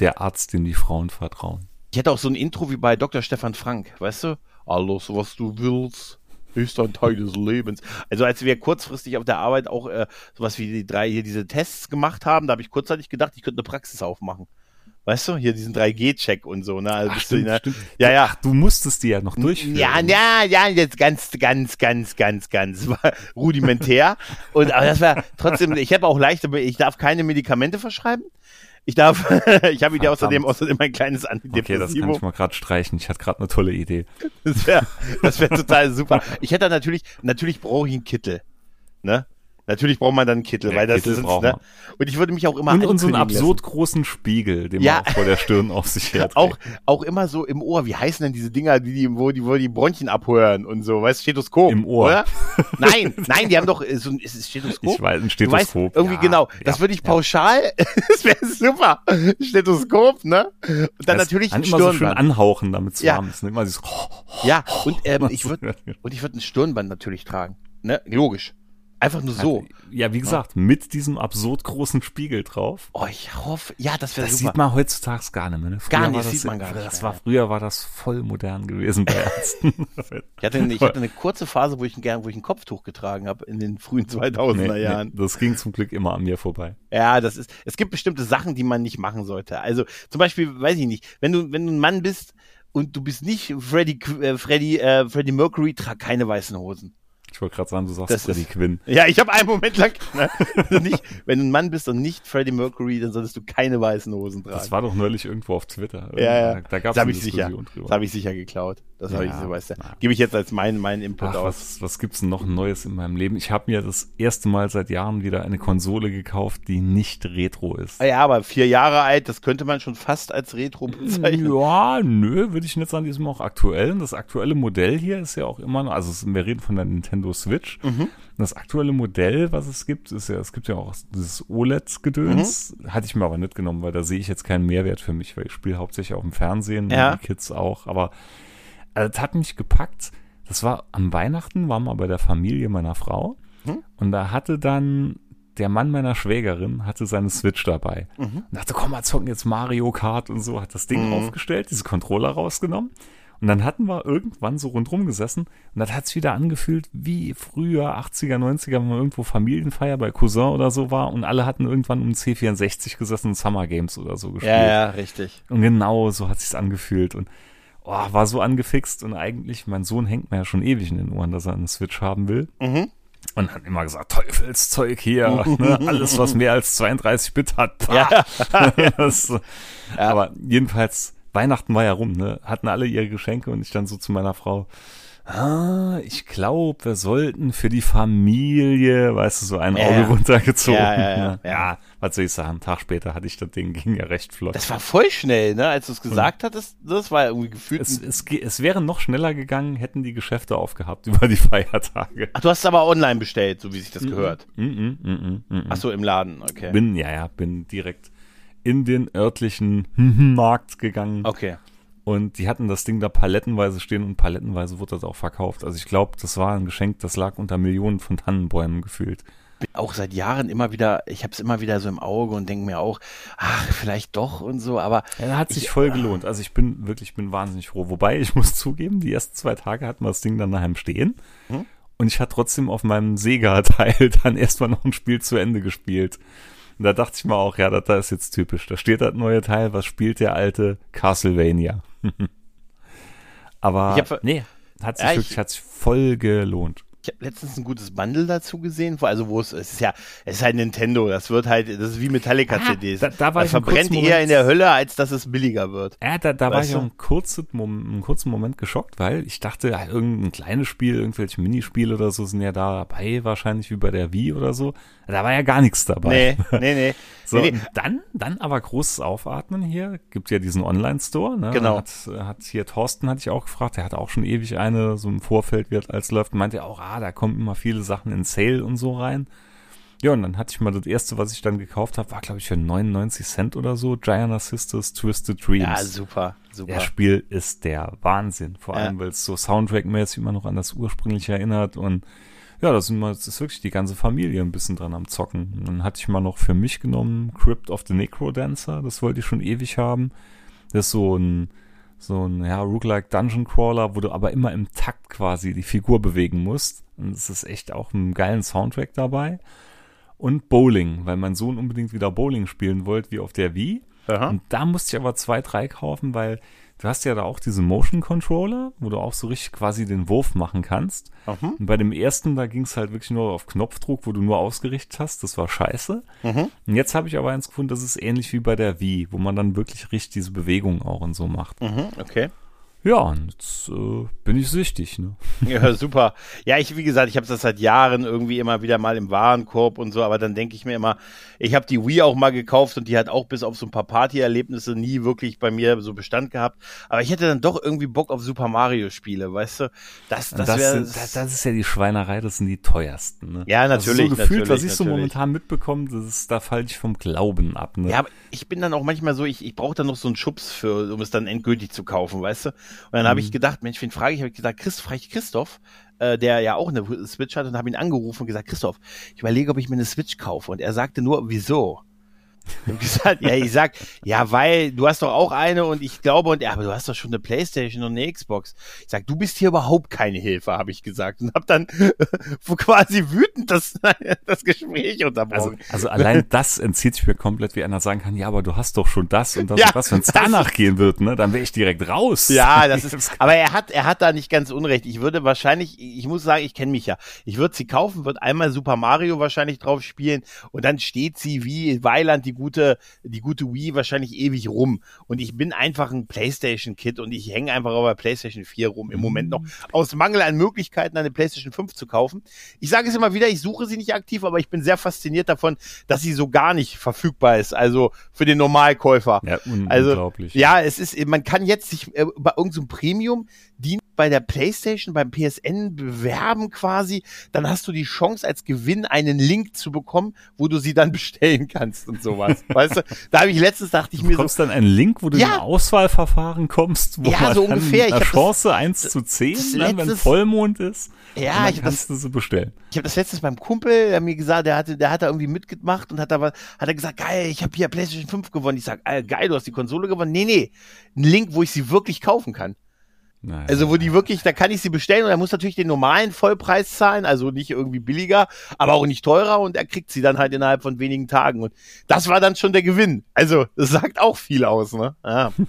Der Arzt, dem die Frauen vertrauen. Ich hätte auch so ein Intro wie bei Dr. Stefan Frank, weißt du? Alles, was du willst, ist ein Teil des Lebens. Also als wir kurzfristig auf der Arbeit auch äh, sowas wie die drei hier diese Tests gemacht haben, da habe ich kurzzeitig gedacht, ich könnte eine Praxis aufmachen. Weißt du, hier diesen 3G-Check und so, ne? Also du in der- Ja, ja. Ach, du musstest die ja noch durchführen. Ja, ja, ja, jetzt ganz, ganz, ganz, ganz, ganz rudimentär. Und aber das war trotzdem, ich habe auch leichte, ich darf keine Medikamente verschreiben. Ich darf, ich habe dir außerdem, außerdem ein kleines Okay, das kann ich mal gerade streichen. Ich hatte gerade eine tolle Idee. Das wäre das wär total super. Ich hätte natürlich, natürlich brauche ich einen Kittel. Ne? Natürlich braucht man dann einen Kittel, Ja, weil das Kittel ist, braucht ne? Und ich würde mich auch immer Und, und so einen ankündigen absurd großen Spiegel, den Ja. man auch vor der Stirn auf sich lassen. her Auch, auch immer so im Ohr. Wie heißen denn diese Dinger, die, die, wo die, wo die Bronchien abhören und so, weißt du, Stethoskop. Im Ohr. Oder? Nein, nein, die haben doch äh, so ein, ist es Stethoskop? Ich weiß, ein Du weißt, Stethoskop. irgendwie ja, genau. Das ja, würde ich ja. pauschal, das wäre super. Stethoskop, ne? Und dann Das natürlich ein immer so schön Stirnband. anhauchen, damit es Ja. warm ist. ne? Immer dieses ja, und ähm, ich würde und ich würde ein Stirnband natürlich tragen, ne? Logisch. Einfach nur so. Ja, wie gesagt, mit diesem absurd großen Spiegel drauf. Oh, ich hoffe, ja, das wäre Das super. sieht man heutzutage gar nicht mehr. Ne? Früher Gar nicht, das, sieht man gar nicht Das war früher war das voll modern gewesen bei Ärzten. Ich hatte, ich hatte eine kurze Phase, wo ich, gern, wo ich ein Kopftuch getragen habe in den frühen 2000er Nee, Jahren. nee, das ging zum Glück immer an mir vorbei. Ja, das ist, es gibt bestimmte Sachen, die man nicht machen sollte. Also zum Beispiel, weiß ich nicht, wenn du, wenn du ein Mann bist und du bist nicht Freddie, äh, Freddie, äh, Freddie Mercury, trag keine weißen Hosen. Ich wollte gerade sagen, du sagst Das Freddie ist- Quinn. Ja, ich habe einen Moment lang, ne, nicht, wenn du ein Mann bist und nicht Freddie Mercury, dann solltest du keine weißen Hosen tragen. Das war doch neulich irgendwo auf Twitter. ja, ja. Da, da gab es eine ich sicher, Diskussion das drüber. habe ich sicher geklaut. Das habe ich Ja, so, weißt du. ja. Gebe ich jetzt als meinen meinen Input Ach, aus. was, was gibt's denn noch Neues in meinem Leben? Ich habe mir das erste Mal seit Jahren wieder eine Konsole gekauft, die nicht retro ist. Ja, aber vier Jahre alt, das könnte man schon fast als Retro bezeichnen. Ja, nö, würde ich nicht sagen, die ist immer auch aktuell. Und Das aktuelle Modell hier ist ja auch immer noch, also wir reden von der Nintendo Switch. Mhm. Das aktuelle Modell, was es gibt, ist ja, es gibt ja auch dieses OLED-Gedöns. Mhm. Hatte ich mir aber nicht genommen, weil da sehe ich jetzt keinen Mehrwert für mich, weil ich spiele hauptsächlich auf dem Fernsehen, Ja. die Kids auch. Aber also, das hat mich gepackt. Das war am Weihnachten, waren wir bei der Familie meiner Frau. Mhm. Und da hatte dann der Mann meiner Schwägerin hatte seine Switch dabei. Mhm. Und dachte, komm mal zocken jetzt Mario Kart und so, hat das Ding Mhm. aufgestellt, diese Controller rausgenommen. Und dann hatten wir irgendwann so rundrum gesessen und das hat sich wieder angefühlt wie früher, 80er, 90er, wenn man irgendwo Familienfeier bei Cousin oder so war und alle hatten irgendwann um C64 gesessen und Summer Games oder so gespielt. Ja, ja, richtig. Und genau so hat sich's angefühlt und oh, war so angefixt und eigentlich, mein Sohn hängt mir ja schon ewig in den Ohren, dass er einen Switch haben will. Mhm. Und hat immer gesagt, Teufelszeug hier, ne? alles was mehr als 32-Bit hat. Ja. das, Aber jedenfalls, Weihnachten war ja rum, ne? hatten alle ihre Geschenke und ich dann so zu meiner Frau, ah, ich glaube, wir sollten für die Familie, weißt du, so ein Auge ja. runtergezogen. Ja, ja, ja, ja. was soll ich sagen, einen Tag später hatte ich das Ding, ging ja recht flott. Das war voll schnell, ne? Als du es gesagt hattest, das war irgendwie gefühlt. es, es, es wäre noch schneller gegangen, hätten die Geschäfte aufgehabt über die Feiertage. Ach, du hast es aber online bestellt, so wie sich das gehört. Mm, mm, mm, mm, mm. Ach so, im Laden, okay. Bin, ja, ja, bin direkt in den örtlichen Markt gegangen. Okay. Und die hatten das Ding da palettenweise stehen und palettenweise wurde das auch verkauft. Also ich glaube, das war ein Geschenk, das lag unter Millionen von Tannenbäumen gefühlt. Auch seit Jahren immer wieder, ich habe es immer wieder so im Auge und denke mir auch, ach, vielleicht doch und so, aber Ja, hat sich voll gelohnt. Also ich bin wirklich, bin wahnsinnig froh. Wobei, ich muss zugeben, die ersten zwei Tage hatten wir das Ding dann daheim stehen. Hm? Und ich hatte trotzdem auf meinem Sega-Teil dann erstmal noch ein Spiel zu Ende gespielt. Und da dachte ich mir auch, ja, das, das ist jetzt typisch. Da steht das neue Teil, was spielt der alte Castlevania? Aber Ich hab- nee, hat sich Ja, ich- wirklich, hat sich voll gelohnt. ich habe letztens ein gutes Bundle dazu gesehen, wo- also wo es, es ist ja, es ist halt Nintendo, das wird halt, das ist wie Metallica-CDs. da- da war das ich verbrennt eher Moment- in der Hölle, als dass es billiger wird. Ja, da, da war ich du? einen kurzen, einen kurzen Moment geschockt, weil ich dachte, ja, irgendein kleines Spiel, irgendwelche Minispiele oder so sind ja da dabei, wahrscheinlich wie bei der Wii oder so. Da war ja gar nichts dabei. Nee, nee, nee. So, nee, nee. dann, dann aber großes Aufatmen hier. Gibt ja diesen Online-Store, ne? Genau. Hat, hat hier Thorsten hatte ich auch gefragt, der hat auch schon ewig eine, so im Vorfeld, wie alles läuft, meinte er auch, ah, da kommen immer viele Sachen in Sale und so rein. Ja, und dann hatte ich mal das erste, was ich dann gekauft habe, war, glaube ich, für 99 Cent oder so, Giant Sisters Twisted Dreams. Ja, super, super. Das Spiel ist der Wahnsinn. Vor Ja. allem, weil es so Soundtrack-mäßig immer noch an das ursprüngliche erinnert und ja, das, sind mal, das ist wirklich die ganze Familie ein bisschen dran am Zocken. Und dann hatte ich mal noch für mich genommen Crypt of the Necrodancer, das wollte ich schon ewig haben. Das ist so ein, so ein, ja, Roguelike Dungeon Crawler, wo du aber immer im Takt quasi die Figur bewegen musst. Und es ist echt auch ein geilen Soundtrack dabei. Und Bowling, weil mein Sohn unbedingt wieder Bowling spielen wollte, wie auf der Wii. Aha. Und da musste ich aber zwei, drei kaufen, weil du hast ja da auch diese Motion Controller, wo du auch so richtig quasi den Wurf machen kannst. Mhm. Und bei dem ersten, da ging es halt wirklich nur auf Knopfdruck, wo du nur ausgerichtet hast. Das war scheiße. Mhm. Und jetzt habe ich aber eins gefunden, das ist ähnlich wie bei der Wii, wo man dann wirklich richtig diese Bewegung auch und so macht. Mhm, okay. Ja, und jetzt äh, bin ich süchtig, ne? Ja, super. Ja, ich, wie gesagt, ich habe das seit Jahren irgendwie immer wieder mal im Warenkorb und so, aber dann denke ich mir immer, ich habe die Wii auch mal gekauft und die hat auch bis auf so ein paar Partyerlebnisse nie wirklich bei mir so Bestand gehabt. Aber ich hätte dann doch irgendwie Bock auf Super Mario-Spiele, weißt du? Das, das, das, wäre. das, das ist ja die Schweinerei, das sind die teuersten, ne? Ja, natürlich, Also so gefühlt, was natürlich, ich so natürlich. momentan mitbekomme, das ist, da falle ich vom Glauben ab, ne? Ja, aber ich bin dann auch manchmal so, ich, ich brauche dann noch so einen Schubs für, um es dann endgültig zu kaufen, weißt du? Und dann habe ich gedacht, Mensch, wen frage ich? Habe ich gesagt, Christ, frage ich Christoph, äh, der ja auch eine Switch hat und habe ihn angerufen und gesagt, Christoph, ich überlege, ob ich mir eine Switch kaufe. Und er sagte nur, wieso? Ich hab gesagt, ja, ich sag, ja, weil du hast doch auch eine und ich glaube und ja, aber du hast doch schon eine Playstation und eine Xbox. Ich sag, du bist hier überhaupt keine Hilfe, habe ich gesagt und habe dann quasi wütend das, das Gespräch Also, unterbrochen. also allein das entzieht sich mir komplett, wie einer sagen kann, ja, aber du hast doch schon das und das Ja, und das. Wenn es danach gehen wird, ne, dann wäre ich direkt raus. Ja, das ist, aber er hat, er hat da nicht ganz unrecht. Ich würde wahrscheinlich, ich muss sagen, ich kenne mich ja. Ich würde sie kaufen, würde einmal Super Mario wahrscheinlich drauf spielen und dann steht sie wie Weiland die gute, die gute Wii wahrscheinlich ewig rum. Und ich bin einfach ein Playstation-Kid und ich hänge einfach der Playstation 4 rum im Moment noch. Aus Mangel an Möglichkeiten eine Playstation 5 zu kaufen. Ich sage es immer wieder, ich suche sie nicht aktiv, aber ich bin sehr fasziniert davon, dass sie so gar nicht verfügbar ist. Also für den Normalkäufer. Ja, un Also, unglaublich. Ja, es ist, man kann jetzt sich äh, bei irgendeinem Premium Dienst bei der PlayStation, beim PSN bewerben quasi. Dann hast du die Chance als Gewinn einen Link zu bekommen, wo du sie dann bestellen kannst und sowas. weißt du? Da habe ich letztens dachte ich Du mir so, bekommst dann einen Link, wo du Ja. in ein Auswahlverfahren kommst, wo Ja, so ungefähr. Ich eine hab das- Chance 1 zu 10, das dann, wenn Vollmond ist. Ja, ich hab das- kannst du sie bestellen. ich habe das letztens beim Kumpel, der hat mir gesagt, der hatte, der hat da irgendwie mitgemacht und hat da was, hat er gesagt, geil, ich habe hier PlayStation 5 gewonnen. Ich sag, äh, geil, du hast die Konsole gewonnen. Nee, nee, ein Link, wo ich sie wirklich kaufen kann. Naja. Also wo die wirklich, da kann ich sie bestellen und er muss natürlich den normalen Vollpreis zahlen, also nicht irgendwie billiger, aber auch nicht teurer und er kriegt sie dann halt innerhalb von wenigen Tagen und das war dann schon der Gewinn. Also das sagt auch viel aus, ne? Ja.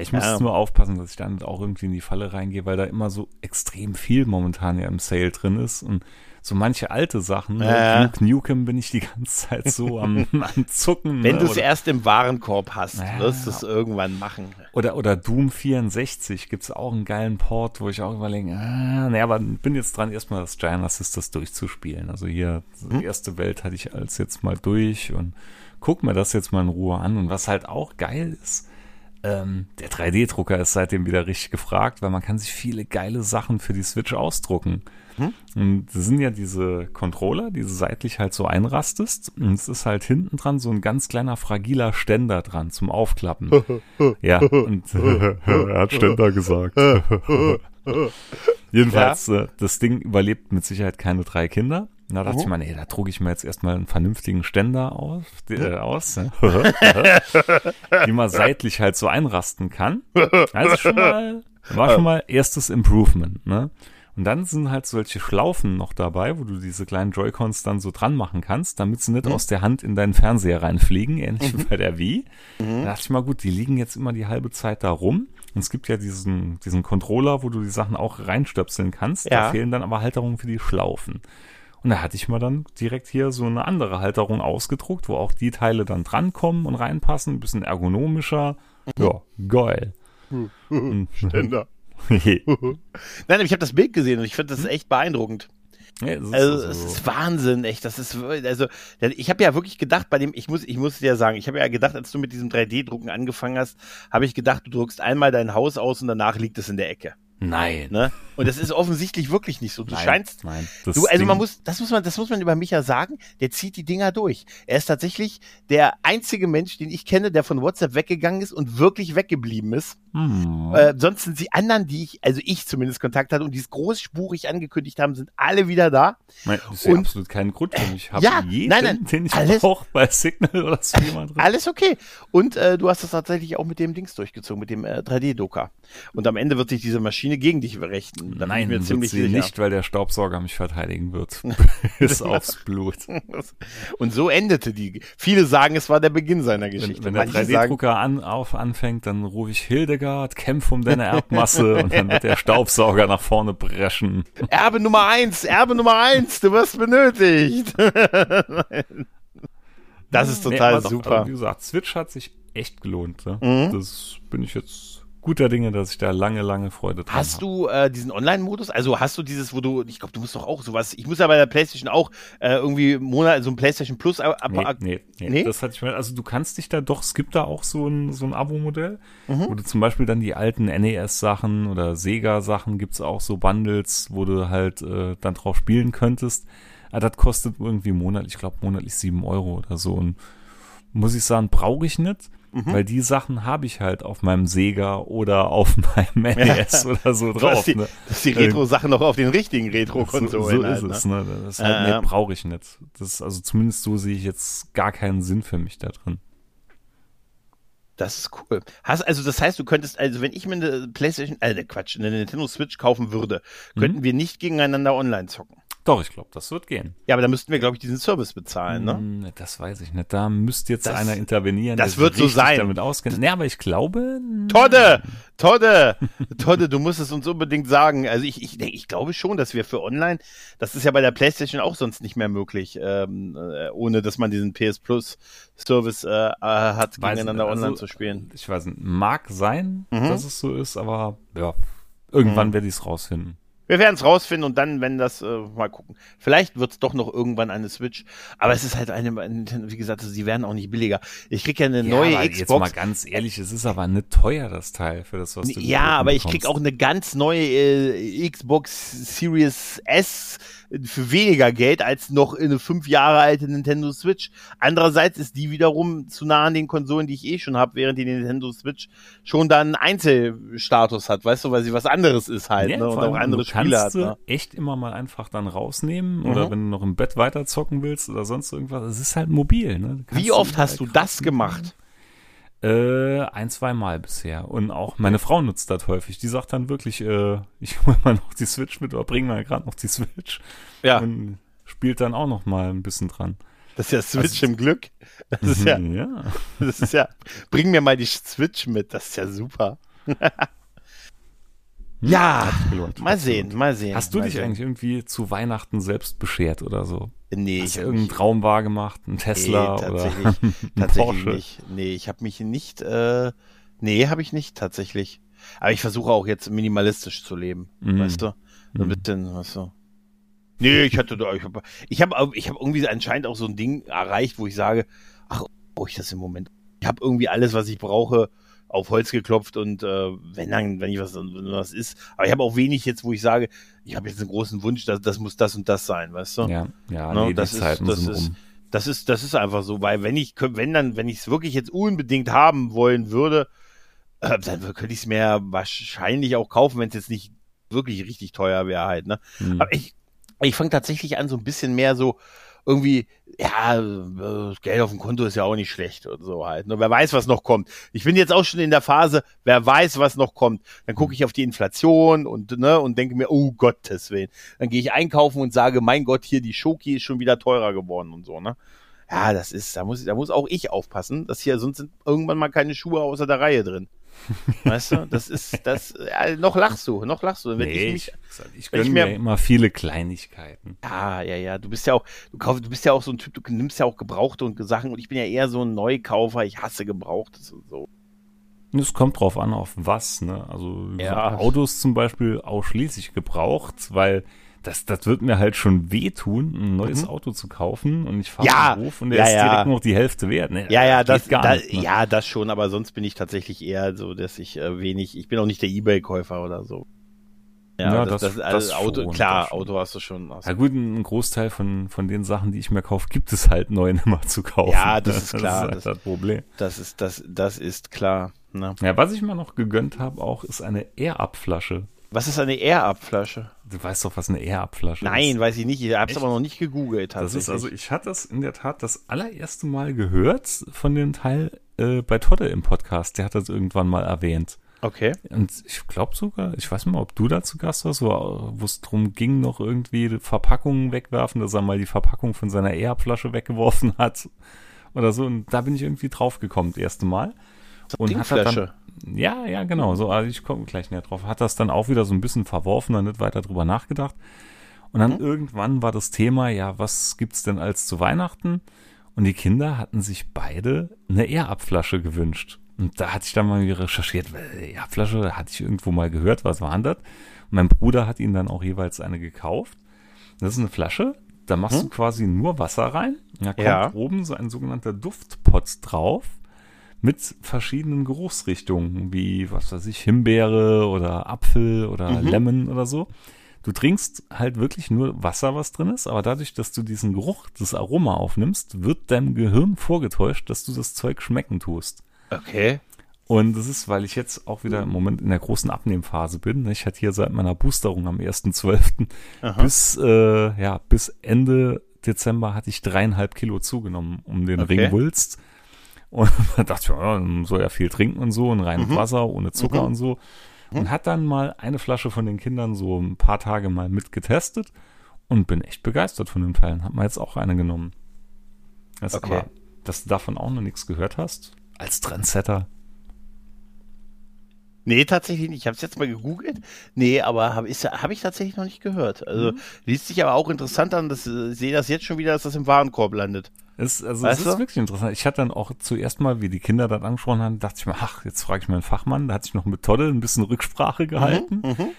Ich muss Ja. jetzt nur aufpassen, dass ich dann auch irgendwie in die Falle reingehe, weil da immer so extrem viel momentan ja im Sale drin ist und so manche alte Sachen, Ja. ne, Duke Nukem bin ich die ganze Zeit so am, am Zucken. Wenn ne, du es erst im Warenkorb hast, Ja. wirst du es irgendwann machen. oder, oder Doom 64 gibt's auch einen geilen Port, wo ich auch überlege, ah, naja, aber bin jetzt dran, erstmal das Giant Assist durchzuspielen. Also hier, Hm? die erste Welt hatte ich als jetzt mal durch und guck mir das jetzt mal in Ruhe an. Und was halt auch geil ist, ähm, der 3D-Drucker ist seitdem wieder richtig gefragt, weil man kann sich viele geile Sachen für die Switch ausdrucken. Hm? Und das sind ja diese Controller, die du seitlich halt so einrastest. Und es ist halt hinten dran so ein ganz kleiner fragiler Ständer dran zum Aufklappen. ja, und er hat Ständer gesagt. Jedenfalls, äh, das Ding überlebt mit Sicherheit keine drei Kinder. Da dachte ich mir, nee, da trug ich mir jetzt erstmal einen vernünftigen Ständer auf, die, äh, aus, ne? die man seitlich halt so einrasten kann. Also schon mal, war schon mal erstes Improvement, ne? Und dann sind halt solche Schlaufen noch dabei, wo du diese kleinen Joy-Cons dann so dran machen kannst, damit sie nicht aus der Hand in deinen Fernseher reinfliegen, ähnlich wie bei der Wii. Da dachte ich mal, gut, die liegen jetzt immer die halbe Zeit da rum. Und es gibt ja diesen, diesen Controller, wo du die Sachen auch reinstöpseln kannst. Ja. Da fehlen dann aber Halterungen für die Schlaufen. Und da hatte ich mir dann direkt hier so eine andere Halterung ausgedruckt, wo auch die Teile dann drankommen und reinpassen, ein bisschen ergonomischer. Ja, geil. Und- Ständer. ja, Nein, aber ich habe das Bild gesehen und ich finde das echt beeindruckend. das ist Also also- es ist Wahnsinn, echt. Das ist also ich habe ja wirklich gedacht, bei dem ich muss ich muss dir sagen, ich habe ja gedacht, als du mit diesem 3D-Drucken angefangen hast, habe ich gedacht, du druckst einmal dein Haus aus und danach liegt es in der Ecke. Nein. Ne? Und das ist offensichtlich wirklich nicht so. Du nein, scheinst nein. Du, also man muss, das muss man, das muss man über Micha sagen, der zieht die Dinger durch. Er ist tatsächlich der einzige Mensch, den ich kenne, der von WhatsApp weggegangen ist und wirklich weggeblieben ist. Hm. Äh, sonst sind die anderen, die ich, also ich zumindest Kontakt hatte und die es großspurig angekündigt haben, sind alle wieder da. Nein, das ist ja und- absolut kein Grund für mich. Ich habe Ja, jeden, nein, nein, den ich alles- auch bei Signal oder so jemand drin. Alles okay. Und äh, du hast das tatsächlich auch mit dem Dings durchgezogen, mit dem äh, 3D-Drucker. Und am Ende wird sich diese Maschine Maschine gegen dich richten. Da bin Nein, ich mir ziemlich sie sicher. nicht, weil der Staubsauger mich verteidigen wird. Bis aufs Blut. Und so endete die. Viele sagen, es war der Beginn seiner Geschichte. Wenn, wenn der Manche sagen, 3D-Drucker an, auf anfängt, dann rufe ich Hildegard, kämpf um deine Erbmasse und dann wird der Staubsauger nach vorne brechen. Erbe Nummer eins, Erbe Nummer eins, du wirst benötigt. das ist Nee, total aber doch, super. aber Wie gesagt, Switch hat sich echt gelohnt. Ne? Mhm. Das bin ich jetzt guter Dinge, dass ich da lange, lange Freude dran Hast hab. du äh, diesen Online-Modus? Also hast du dieses, wo du, ich glaube, du musst doch auch sowas. Ich muss ja bei der PlayStation auch äh, irgendwie Monat so ein PlayStation Plus ab, Nee, ab, nee, nee, Nee? das hatte ich mal. Also du kannst dich da doch, es gibt da auch so ein, so ein Abo-Modell, Mhm. wo du zum Beispiel dann die alten NES-Sachen oder Sega-Sachen gibt's auch so Bundles, wo du halt äh, dann drauf spielen könntest. Aber das kostet irgendwie monatlich, ich glaube monatlich sieben Euro oder so. Und muss ich sagen, brauche ich nicht, Mhm. weil die Sachen habe ich halt auf meinem Sega oder auf meinem NES oder so drauf. hast die, ne? dass die Retro-Sachen noch auf den richtigen Retro-Konsolen. So, so halt, ist ne? es, ne? Das Äh, halt, ja. nee, brauche ich nicht. Das ist, also zumindest so sehe ich jetzt gar keinen Sinn für mich da drin. Das ist cool. Hast, also das heißt, du könntest, also wenn ich mir eine Playstation, äh, ne, Quatsch, eine Nintendo Switch kaufen würde, Mhm. könnten wir nicht gegeneinander online zocken. Doch, ich glaube, das wird gehen. Ja, aber da müssten wir, glaube ich, diesen Service bezahlen, ne? Hm, Das weiß ich nicht. Da müsste jetzt Das- einer intervenieren. das wird so sein. damit auskennt. Nee, aber ich glaube. Todde! Todde! Todde, du musst es uns unbedingt sagen. Also ich, ich, ich glaube schon, dass wir für online, das ist ja bei der Playstation auch sonst nicht mehr möglich, ähm, äh, ohne dass man diesen PS Plus Service äh, äh, hat, Weiß gegeneinander nicht. Also, online zu spielen. Ich weiß nicht. Mag sein, Mhm. dass es so ist, aber ja, irgendwann werde ich es rausfinden. Wir werden es rausfinden und dann, wenn das, äh, mal gucken. Vielleicht wird es doch noch irgendwann eine Switch. Aber es ist halt eine, wie gesagt, sie werden auch nicht billiger. Ich krieg ja eine neue aber Jetzt Xbox. mal ganz ehrlich, es ist aber nicht teuer, das Teil, für das, was du Ja, aber ich krieg auch eine ganz neue äh, Xbox Series S für weniger Geld als noch eine fünf Jahre alte Nintendo Switch. Andererseits ist die wiederum zu nah an den Konsolen, die ich eh schon habe, während die Nintendo Switch schon dann Einzelstatus hat, weißt du, weil sie was anderes ist halt Ja, ne? und auch andere kannst Spiele hat. sie Ne? echt immer mal einfach dann rausnehmen Mhm. oder wenn du noch im Bett weiter zocken willst oder sonst irgendwas. Es ist halt mobil. Ne? Kannst Wie oft hast du das gemacht? Äh, ein, zwei Mal bisher. Und auch meine Frau nutzt das häufig. Die sagt dann wirklich, äh, ich hol mal noch die Switch mit oder bring mal gerade noch die Switch. Ja, Und spielt dann auch noch mal ein bisschen dran. das ist ja Switch Also- im Glück. Das ist ja, ja. das ist ja, bring mir mal die Switch mit, das ist ja super. ja, sich gelohnt. mal sehen, mal sehen. Hast du dich sehen. eigentlich irgendwie zu Weihnachten selbst beschert oder so? Nee, Hast ich irgendeinen mich- Traum wahr gemacht? Ein Tesla nee, oder tatsächlich, ein tatsächlich Porsche? nicht. Nee, ich habe mich nicht, äh, nee, habe ich nicht tatsächlich. Aber ich versuche auch jetzt minimalistisch zu leben, Mhm. weißt du? So ein Mhm. bisschen, weißt du? Nee, ich hatte da, ich habe ich hab, ich hab irgendwie anscheinend auch so ein Ding erreicht, wo ich sage, ach, brauche ich das im Moment? Ich habe irgendwie alles, was ich brauche, auf Holz geklopft und äh, wenn dann, wenn ich was, wenn was ist, aber ich habe auch wenig jetzt, wo ich sage, ich habe jetzt einen großen Wunsch, dass das muss das und das sein, weißt du? Ja, ja, Ne, nee, das ist- das ist-. Das ist, das ist einfach so, weil wenn ich, wenn dann, wenn ich es wirklich jetzt unbedingt haben wollen würde, äh, dann könnte ich es mir wahrscheinlich auch kaufen, wenn es jetzt nicht wirklich richtig teuer wäre halt, ne? Hm. Aber ich, ich fange tatsächlich an, so ein bisschen mehr so irgendwie, ja, Geld auf dem Konto ist ja auch nicht schlecht und so halt. Ne? Wer weiß, was noch kommt. Ich bin jetzt auch schon in der Phase, wer weiß, was noch kommt. Dann gucke ich auf die Inflation und ne und denke mir, oh Gottes Willen. Dann gehe ich einkaufen und sage, mein Gott, hier die Schoki ist schon wieder teurer geworden und so, ne? Ja, das ist, da muss, da muss auch ich aufpassen, dass hier sonst sind irgendwann mal keine Schuhe außer der Reihe drin. Weißt du, das ist, das, ja, noch lachst du, noch lachst du. Wenn nee, ich mich, ich, ich gönne mir- mir immer viele Kleinigkeiten. Ja, ja, ja. Du bist ja auch, du kaufst, du bist ja auch so ein Typ, du nimmst ja auch Gebrauchte und Sachen und ich bin ja eher so ein Neukaufer, ich hasse Gebrauchtes und so. Es kommt drauf an, auf was, ne? Also Ja. Autos zum Beispiel ausschließlich gebraucht, weil das, das wird mir halt schon wehtun, ein neues Mhm. Auto zu kaufen und ich fahre Ja, den Hof und der ja, ist ja. direkt noch die Hälfte wert. Ne? Ja, ja, das, gar da, nicht. Ne? ja, das schon, aber sonst bin ich tatsächlich eher so, dass ich äh, wenig, ich bin auch nicht der Ebay-Käufer oder so. Ja, das, das- das, also das Auto, schon, klar, das. Auto hast du schon. Hast Ja gut, ein Großteil von, von den Sachen, die ich mir kaufe, gibt es halt neu immer zu kaufen. Ja, das ist klar, Das ist halt das- das Problem. das ist, das, das ist klar. Ne? Ja, was ich mir noch gegönnt habe auch, ist eine Air-Up-Flasche. Was ist eine Air-Up-Flasche? Du weißt doch, was eine Air-Up-Flasche ist. Nein, weiß ich nicht. Ich hab's Echt? aber noch nicht gegoogelt. Das ist also, ich hatte das in der Tat das allererste Mal gehört von dem Teil äh, bei Todde im Podcast. Der hat das irgendwann mal erwähnt. Okay. Und ich glaube sogar, ich weiß nicht mal, ob du da zu Gast warst, wo es drum ging, noch irgendwie Verpackungen wegwerfen, dass er mal die Verpackung von seiner Airflasche weggeworfen hat oder so. Und da bin ich irgendwie drauf gekommen, das erste Mal. Und hat er dann, ja, ja, genau, so, also ich komme gleich näher drauf. Hat das dann auch wieder so ein bisschen verworfen und nicht weiter drüber nachgedacht. Und dann Mhm. irgendwann war das Thema, ja, was gibt's denn als zu Weihnachten? Und die Kinder hatten sich beide eine Air-Up-Flasche gewünscht. Und da hatte ich dann mal recherchiert, weil Air-Up-Flasche hatte ich irgendwo mal gehört, was war denn das? Und mein Bruder hat ihnen dann auch jeweils eine gekauft. Das ist eine Flasche, da machst du quasi nur Wasser rein. Da kommt Ja. oben so ein sogenannter Duftpot drauf mit verschiedenen Geruchsrichtungen, wie, was weiß ich, Himbeere oder Apfel oder Lemon oder so. Du trinkst halt wirklich nur Wasser, was drin ist, aber dadurch, dass du diesen Geruch, das Aroma aufnimmst, wird deinem Gehirn vorgetäuscht, dass du das Zeug schmecken tust. Okay. Und das ist, weil ich jetzt auch wieder im Moment in der großen Abnehmphase bin. Ich hatte hier seit meiner Boosterung am 1.12. Aha. bis, äh, ja, bis Ende Dezember hatte ich dreieinhalb Kilo zugenommen um den Okay. Ring Wulst. Und da dachte ich, ja, man soll ja viel trinken und so und rein Mhm. Wasser, ohne Zucker und so. Und hat dann mal eine Flasche von den Kindern so ein paar Tage mal mitgetestet und bin echt begeistert von den Teilen. Hab mal jetzt auch eine genommen. Das Okay. aber, dass du davon auch noch nichts gehört hast, als Trendsetter. Nee, tatsächlich nicht. Ich habe es jetzt mal gegoogelt. Nee, aber habe hab ich tatsächlich noch nicht gehört. Also Mhm. liest sich aber auch interessant an. Dass, äh, ich sehe das jetzt schon wieder, dass das im Warenkorb landet. Es, also Weißt es ist du? wirklich interessant. Ich hatte dann auch zuerst mal, wie die Kinder das angesprochen haben, dachte ich mir, ach, jetzt frage ich mal einen Fachmann. Da hatte ich noch mit Todde ein bisschen Rücksprache gehalten. Mhm.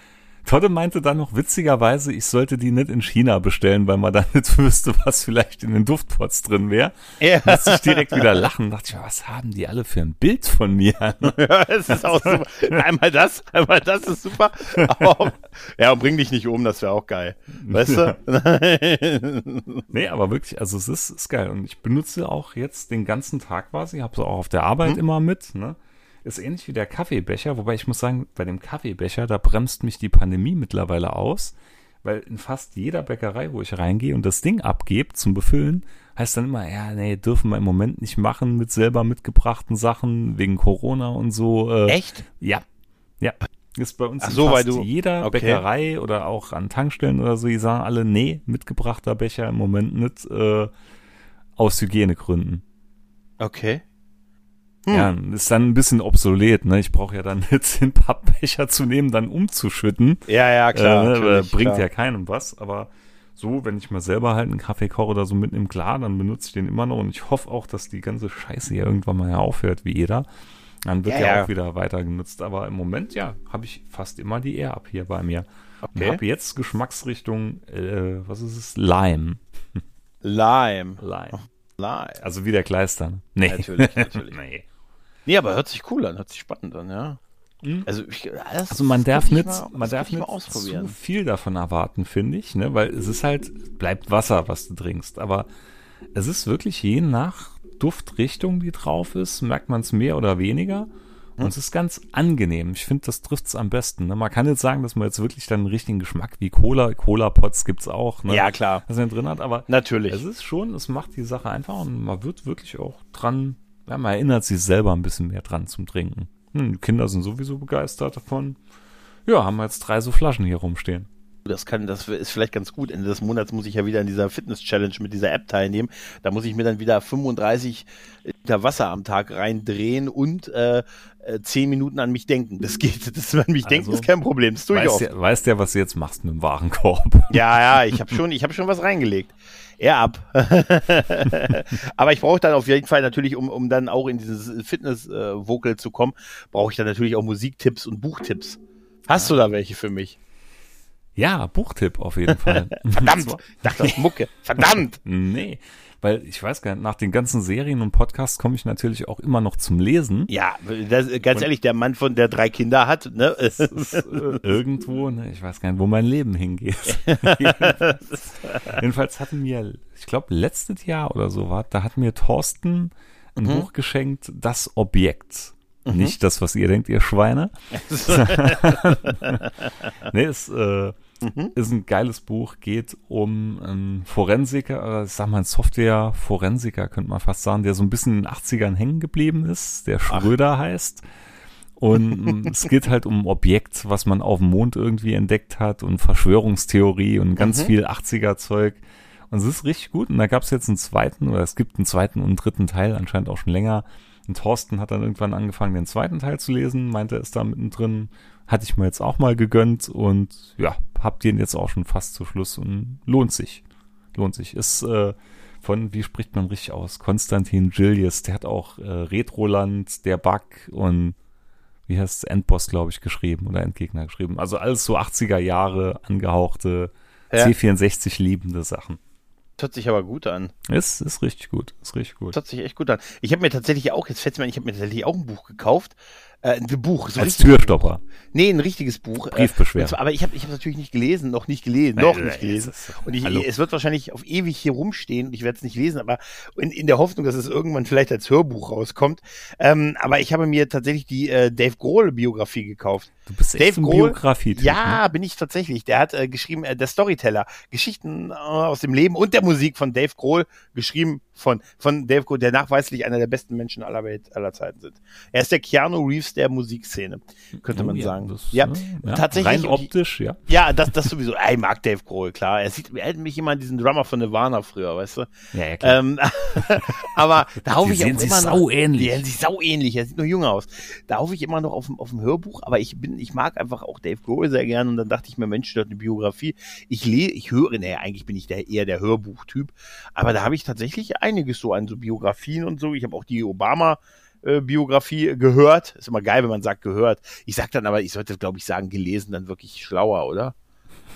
Todde meinte dann noch witzigerweise, ich sollte die nicht in China bestellen, weil man dann nicht wüsste, was vielleicht in den Duftpots drin wäre. Ja, Musste ich direkt wieder lachen. Dachte ich, was haben die alle für ein Bild von mir? ja, es ist auch super. Einmal das, einmal das ist super. Aber, ja, und bring dich nicht um, das wäre auch geil. Weißt du? Nee, aber wirklich, also es ist, ist geil. Und ich benutze auch jetzt den ganzen Tag quasi, habe es auch auf der Arbeit immer mit, ne? Ist ähnlich wie der Kaffeebecher, wobei ich muss sagen, bei dem Kaffeebecher, da bremst mich die Pandemie mittlerweile aus, weil in fast jeder Bäckerei, wo ich reingehe und das Ding abgebe zum Befüllen, heißt dann immer, ja, nee, dürfen wir im Moment nicht machen mit selber mitgebrachten Sachen wegen Corona und so. Äh, Echt? ja, ja. Ist bei uns Ach in so, fast weil du- jeder okay. Bäckerei oder auch an Tankstellen oder so, die sagen alle, nee, mitgebrachter Becher im Moment nicht äh, aus Hygienegründen. Okay. Hm. Ja, ist dann ein bisschen obsolet, ne? Ich brauche ja dann jetzt den Pappbecher zu nehmen, dann umzuschütten. Ja, ja, klar. äh, ne? Bringt klar. ja keinem was, aber so, wenn ich mal selber halt einen Kaffee koche oder so mitnehme, klar, dann benutze ich den immer noch und ich hoffe auch, dass die ganze Scheiße hier irgendwann mal ja aufhört, wie jeder. Dann wird Ja, ja, ja. auch wieder weiter genutzt. Aber im Moment, ja, habe ich fast immer die Air ab hier bei mir. Okay. habe jetzt Geschmacksrichtung, äh, was ist es? Lime. Lime. Lime. Lime. Also wie der Kleister. ne? Nee. Natürlich, natürlich. nee. Nee, aber hört sich cool an, hört sich spannend an, ja. Mhm. Also, ich, Also man darf ich nicht, mal- man darf nicht zu viel davon erwarten, finde ich, ne? Weil es ist halt, bleibt Wasser, was du trinkst. Aber es ist wirklich je nach Duftrichtung, die drauf ist, merkt man es mehr oder weniger. Und es ist ganz angenehm. Ich finde, das trifft es am besten. Ne? Man kann jetzt sagen, dass man jetzt wirklich dann einen richtigen Geschmack wie Cola, Cola-Pots gibt's auch, ne? Ja, klar. was er drin hat, aber Natürlich. es ist schon, es macht die Sache einfach und man wird wirklich auch dran, ja, man erinnert sich selber ein bisschen mehr dran zum Trinken. Hm, die Kinder sind sowieso begeistert davon. Ja, haben wir jetzt drei so Flaschen hier rumstehen. Das kann, das ist vielleicht ganz gut. Ende des Monats muss ich ja wieder in dieser Fitness-Challenge mit dieser App teilnehmen. Da muss ich mir dann wieder 35 Liter Wasser am Tag reindrehen und äh, äh, 10 Minuten an mich denken. Das geht. Das an mich denken Also, ist kein Problem. Das tue ich Weißt oft. ja, weißt ja, was du jetzt machst mit dem Warenkorb. Ja, ja, ich habe schon, ich habe schon was reingelegt. Er ab. Aber ich brauche dann auf jeden Fall natürlich, um, um dann auch in dieses Fitness-Vocal zu kommen, brauche ich dann natürlich auch Musiktipps und Buchtipps. Hast du da welche für mich? Ja, Buchtipp auf jeden Fall. Verdammt! Ich dachte, das ist Mucke. Verdammt! nee, weil ich weiß gar nicht, nach den ganzen Serien und Podcasts komme ich natürlich auch immer noch zum Lesen. Ja, das, ganz ehrlich, der Mann von der drei Kinder hat, ne? Ist, äh, irgendwo, ne, ich weiß gar nicht, wo mein Leben hingeht. jedenfalls, jedenfalls hatten mir, ich glaube, letztes Jahr oder so war, da hat mir Thorsten ein Buch geschenkt, Das Objekt. Nicht das, was ihr denkt, ihr Schweine. nee, es äh, ist ein geiles Buch, geht um einen Forensiker, oder ich sag mal, ein Software-Forensiker, könnte man fast sagen, der so ein bisschen in den 80ern hängen geblieben ist, der Schröder heißt. Und es geht halt um ein Objekt, was man auf dem Mond irgendwie entdeckt hat und Verschwörungstheorie und ganz Mhm. viel 80er-Zeug. Und es ist richtig gut. Und da gab es jetzt einen zweiten, oder es gibt einen zweiten und einen dritten Teil, anscheinend auch schon länger. Und Thorsten hat dann irgendwann angefangen, den zweiten Teil zu lesen, meinte, er ist da mittendrin. Hatte ich mir jetzt auch mal gegönnt und ja, hab den jetzt auch schon fast zu Schluss und lohnt sich. Lohnt sich. Ist äh, von, wie spricht man richtig aus? Konstantin Gillies, der hat auch äh, Retroland, der Bug und wie heißt es, Endboss, glaube ich, geschrieben oder Endgegner geschrieben. Also alles so 80er Jahre angehauchte, Ja. C64 liebende Sachen. Das hört sich aber gut an. Ist, ist richtig gut, ist richtig gut. Das hört sich echt gut an. Ich habe mir tatsächlich auch, jetzt fällt mir ein, ich habe mir tatsächlich auch ein Buch gekauft. Äh, ein Buch. So Als Türstopper. Nee, ein richtiges Buch. Äh, Briefbeschwerer. und zwar- aber ich habe ich hab natürlich nicht gelesen, noch nicht gelesen, noch äh, nicht gelesen. Und ich, hallo. es wird wahrscheinlich auf ewig hier rumstehen und ich werde es nicht lesen, aber in, in der Hoffnung, dass es irgendwann vielleicht als Hörbuch rauskommt. Ähm, aber ich habe mir tatsächlich die äh, Dave Grohl-Biografie gekauft. Du bist echt Dave ein Grohl- Biografie-Typ. Ja, Ne? bin ich tatsächlich. Der hat äh, geschrieben, äh, der Storyteller, Geschichten äh, aus dem Leben und der Musik von Dave Grohl, geschrieben von, von Dave Grohl, der nachweislich einer der besten Menschen aller Welt, aller Zeiten sind. Er ist der Keanu Reeves der Musikszene, könnte Oh man ja, sagen. das, ja, äh, ja, tatsächlich. Rein optisch, ja. ja, das, das sowieso. Ich mag Dave Grohl, klar. Er sieht, er erinnert mich immer an diesen Drummer von Nirvana früher, weißt du? Ja, ja, klar. Ähm, aber da hoffe ich auch immer noch, sauähnlich. Die sehen sich sau ähnlich. Er sieht nur jünger aus. Da hoffe ich immer noch auf, dem- auf dem Hörbuch, aber ich bin, ich mag einfach auch Dave Grohl sehr gern und dann dachte ich mir, Mensch, der hat eine Biografie. Ich lese, ich höre, naja, eigentlich bin ich der, eher der Hörbuchtyp, aber da habe ich tatsächlich einiges so an so Biografien und so. Ich habe auch die Obama äh, Biografie gehört. Ist immer geil, wenn man sagt gehört. Ich sag dann aber, ich sollte, glaube ich, sagen gelesen, dann wirklich schlauer, oder?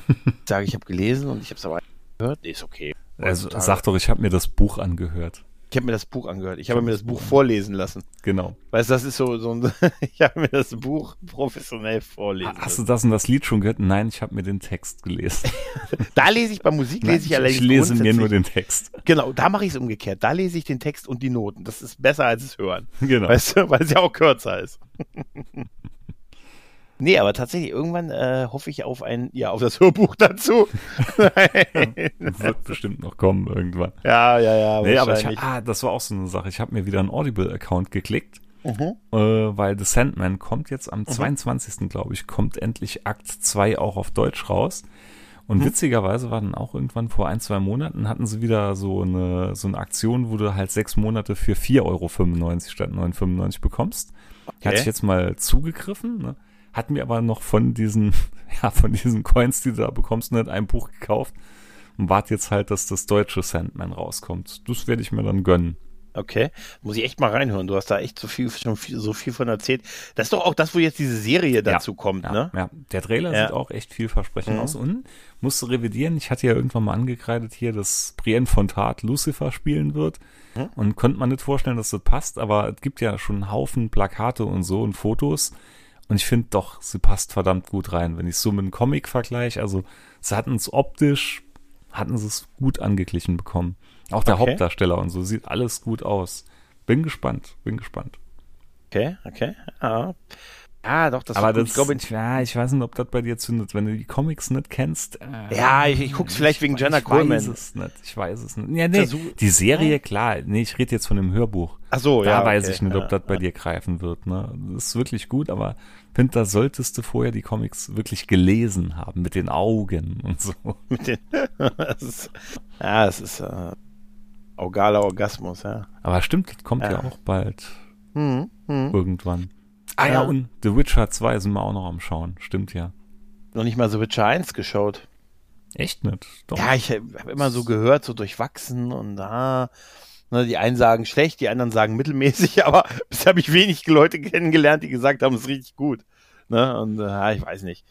Ich sage, ich habe gelesen und ich habe es aber gehört. Nee, ist okay. Also, sag doch, ich habe mir das Buch angehört. Ich habe mir das Buch angehört. Ich habe mir das Buch vorlesen lassen. Genau. Weißt du, das ist so, so ein, ich habe mir das Buch professionell vorlesen Hast du lassen. das und das Lied schon gehört? Nein, ich habe mir den Text gelesen. Da lese ich bei Musik, lese ich Nein, allerdings ich lese mir nur den Text. Genau, da mache ich es umgekehrt. Da lese ich den Text und die Noten. Das ist besser als es hören. Genau. Weißt du, weil es ja auch kürzer ist. Nee, aber tatsächlich, irgendwann äh, hoffe ich auf ein, ja, auf das Hörbuch dazu. Wird bestimmt noch kommen irgendwann. ja, ja, ja. Nee, aber ich, ah, das war auch so eine Sache. Ich habe mir wieder einen Audible-Account geklickt, Mhm. äh, weil The Sandman kommt jetzt am 22. glaube ich, kommt endlich Akt 2 auch auf Deutsch raus. Und Mhm. witzigerweise war dann auch irgendwann vor ein, zwei Monaten hatten sie wieder so eine, so eine Aktion, wo du halt sechs Monate für 4,95 Euro statt 9,95 bekommst. Okay. Hatte ich jetzt mal zugegriffen, ne? Hat mir aber noch von diesen, ja, von diesen Coins, die du da bekommst, nicht ein Buch gekauft und warte jetzt halt, dass das deutsche Sandman rauskommt. Das werde ich mir dann gönnen. Okay, muss ich echt mal reinhören. Du hast da echt so viel, schon viel, so viel von erzählt. Das ist doch auch das, wo jetzt diese Serie dazu kommt, Ja, ne? ja. der Trailer Ja. sieht auch echt vielversprechend Mhm. aus und musste revidieren. Ich hatte ja irgendwann mal angekreidet hier, dass Brienne von Tart Lucifer spielen wird Mhm. und konnte man nicht vorstellen, dass das passt, aber es gibt ja schon einen Haufen Plakate und so und Fotos und ich finde doch, sie passt verdammt gut rein. Wenn ich so mit einem Comic vergleiche, also sie hatten es optisch, hatten sie es gut angeglichen bekommen. Auch der Okay. Hauptdarsteller und so sieht alles gut aus. Bin gespannt, bin gespannt. Okay, okay. Ja, ja doch, das Aber das, ich glaube, ich, ja, ich weiß nicht, ob das bei dir zündet, wenn du die Comics nicht kennst. Äh, Ja, ich- ich guck's vielleicht wegen Jenna ich Coleman. Ich weiß es nicht, ich weiß es nicht. Ja, nee, Versuch- die Serie, klar, nee, ich rede jetzt von dem Hörbuch. ach so, da ja. weiß okay, ich nicht, ja, ob das bei ja. dir greifen wird. Ne? Das ist wirklich gut, aber finde, da solltest du vorher die Comics wirklich gelesen haben, mit den Augen und so. Mit den, das ist, ja, es ist äh, orgaler Orgasmus, ja. Aber stimmt, das kommt ja, Ja. auch bald Hm, hm. irgendwann. Ah ja, Ja. und The Witcher 2 sind wir auch noch am Schauen. Stimmt ja. Noch nicht mal so Witcher 1 geschaut. Echt nicht? Doch. Ja, ich habe immer so gehört, so durchwachsen und da. Ne, die einen sagen schlecht, die anderen sagen mittelmäßig, aber bisher habe ich wenig Leute kennengelernt, die gesagt haben, es ist richtig gut. Ne? Und äh, ich weiß nicht.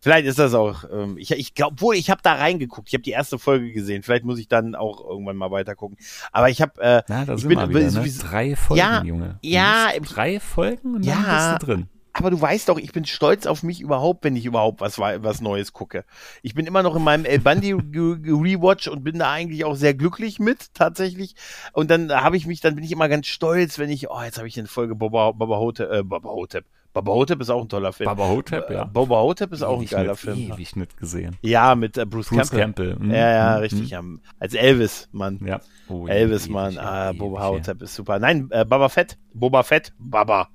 Vielleicht ist das auch. Ähm, ich ich glaube, wohl, ich habe da reingeguckt. Ich habe die erste Folge gesehen. Vielleicht muss ich dann auch irgendwann mal weiter gucken. Aber ich habe äh, Na, da ich sind bin- wieder, ne? sowieso- Drei Folgen, Ja, Junge. Ja, Drei Folgen und dann Ja. bist du drin. Aber du weißt doch, ich bin stolz auf mich überhaupt, wenn ich überhaupt was, was Neues gucke. Ich bin immer noch in meinem El Ge- Rewatch und bin da eigentlich auch sehr glücklich mit, tatsächlich. Und dann habe ich mich, dann bin ich immer ganz stolz, wenn ich, oh, jetzt habe ich eine Folge Boba, Boba Hotep, äh, Boba Hotep. Boba Hotep ist auch ein toller Film. Baba Hotep, ja. Äh, Boba Hotep ist auch ein geiler Film. Ewig nicht gesehen. Ja, mit äh, Bruce, Bruce Campbell. Campbell. mhm, Ja, ja, mhm, richtig. Ja. Als Elvis, Mann. mhm. Ja. Oh, Elvis, ewig, Mann. ewig, Ah, ewig, Boba ja. Hotep ist super. Nein, äh, Baba Fett. Boba Fett. Baba.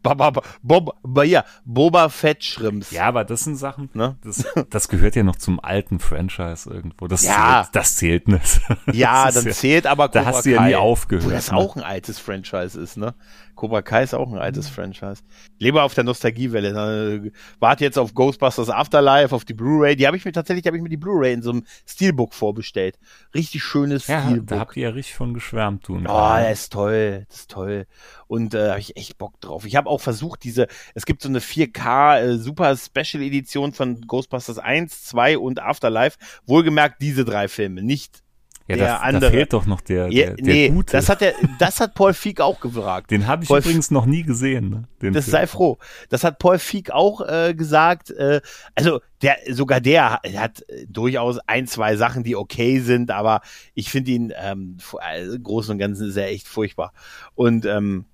Boba, Boba, ja, Boba Fett Shrimps. Ja, aber das sind Sachen, ne? das, das gehört ja noch zum alten Franchise irgendwo. Das, ja. zählt, das zählt nicht. Ja, dann ja, zählt aber Cobra Da hast du ja nie aufgehört. Wo das ne? auch ein altes Franchise ist, ne? Cobra Kai ist auch ein altes Franchise. Lebe auf der Nostalgiewelle. Ne? Warte jetzt auf Ghostbusters Afterlife, auf die Blu-ray. Die habe ich mir tatsächlich, habe ich mir die Blu-ray in so einem Steelbook vorbestellt. Richtig schönes ja, Steelbook. Da habt ihr ja richtig von geschwärmt, du. Oh, das ist toll, das ist toll. Und äh, habe ich echt Bock drauf. Ich habe auch versucht, diese, es gibt so eine 4K äh, Super Special Edition von Ghostbusters 1, 2 und Afterlife. Wohlgemerkt diese drei Filme, nicht ja, der da, andere. Da fehlt doch noch der, der, ja, der nee, gute. Das hat, der, das hat Paul Feig auch gefragt. Den habe ich Paul übrigens noch nie gesehen. Ne? Den das Film. sei froh. Das hat Paul Feig auch äh, gesagt. Äh, also der, sogar der hat durchaus ein, zwei Sachen, die okay sind, aber ich finde ihn ähm, also, Großen und Ganzen ist er echt furchtbar. Und ähm,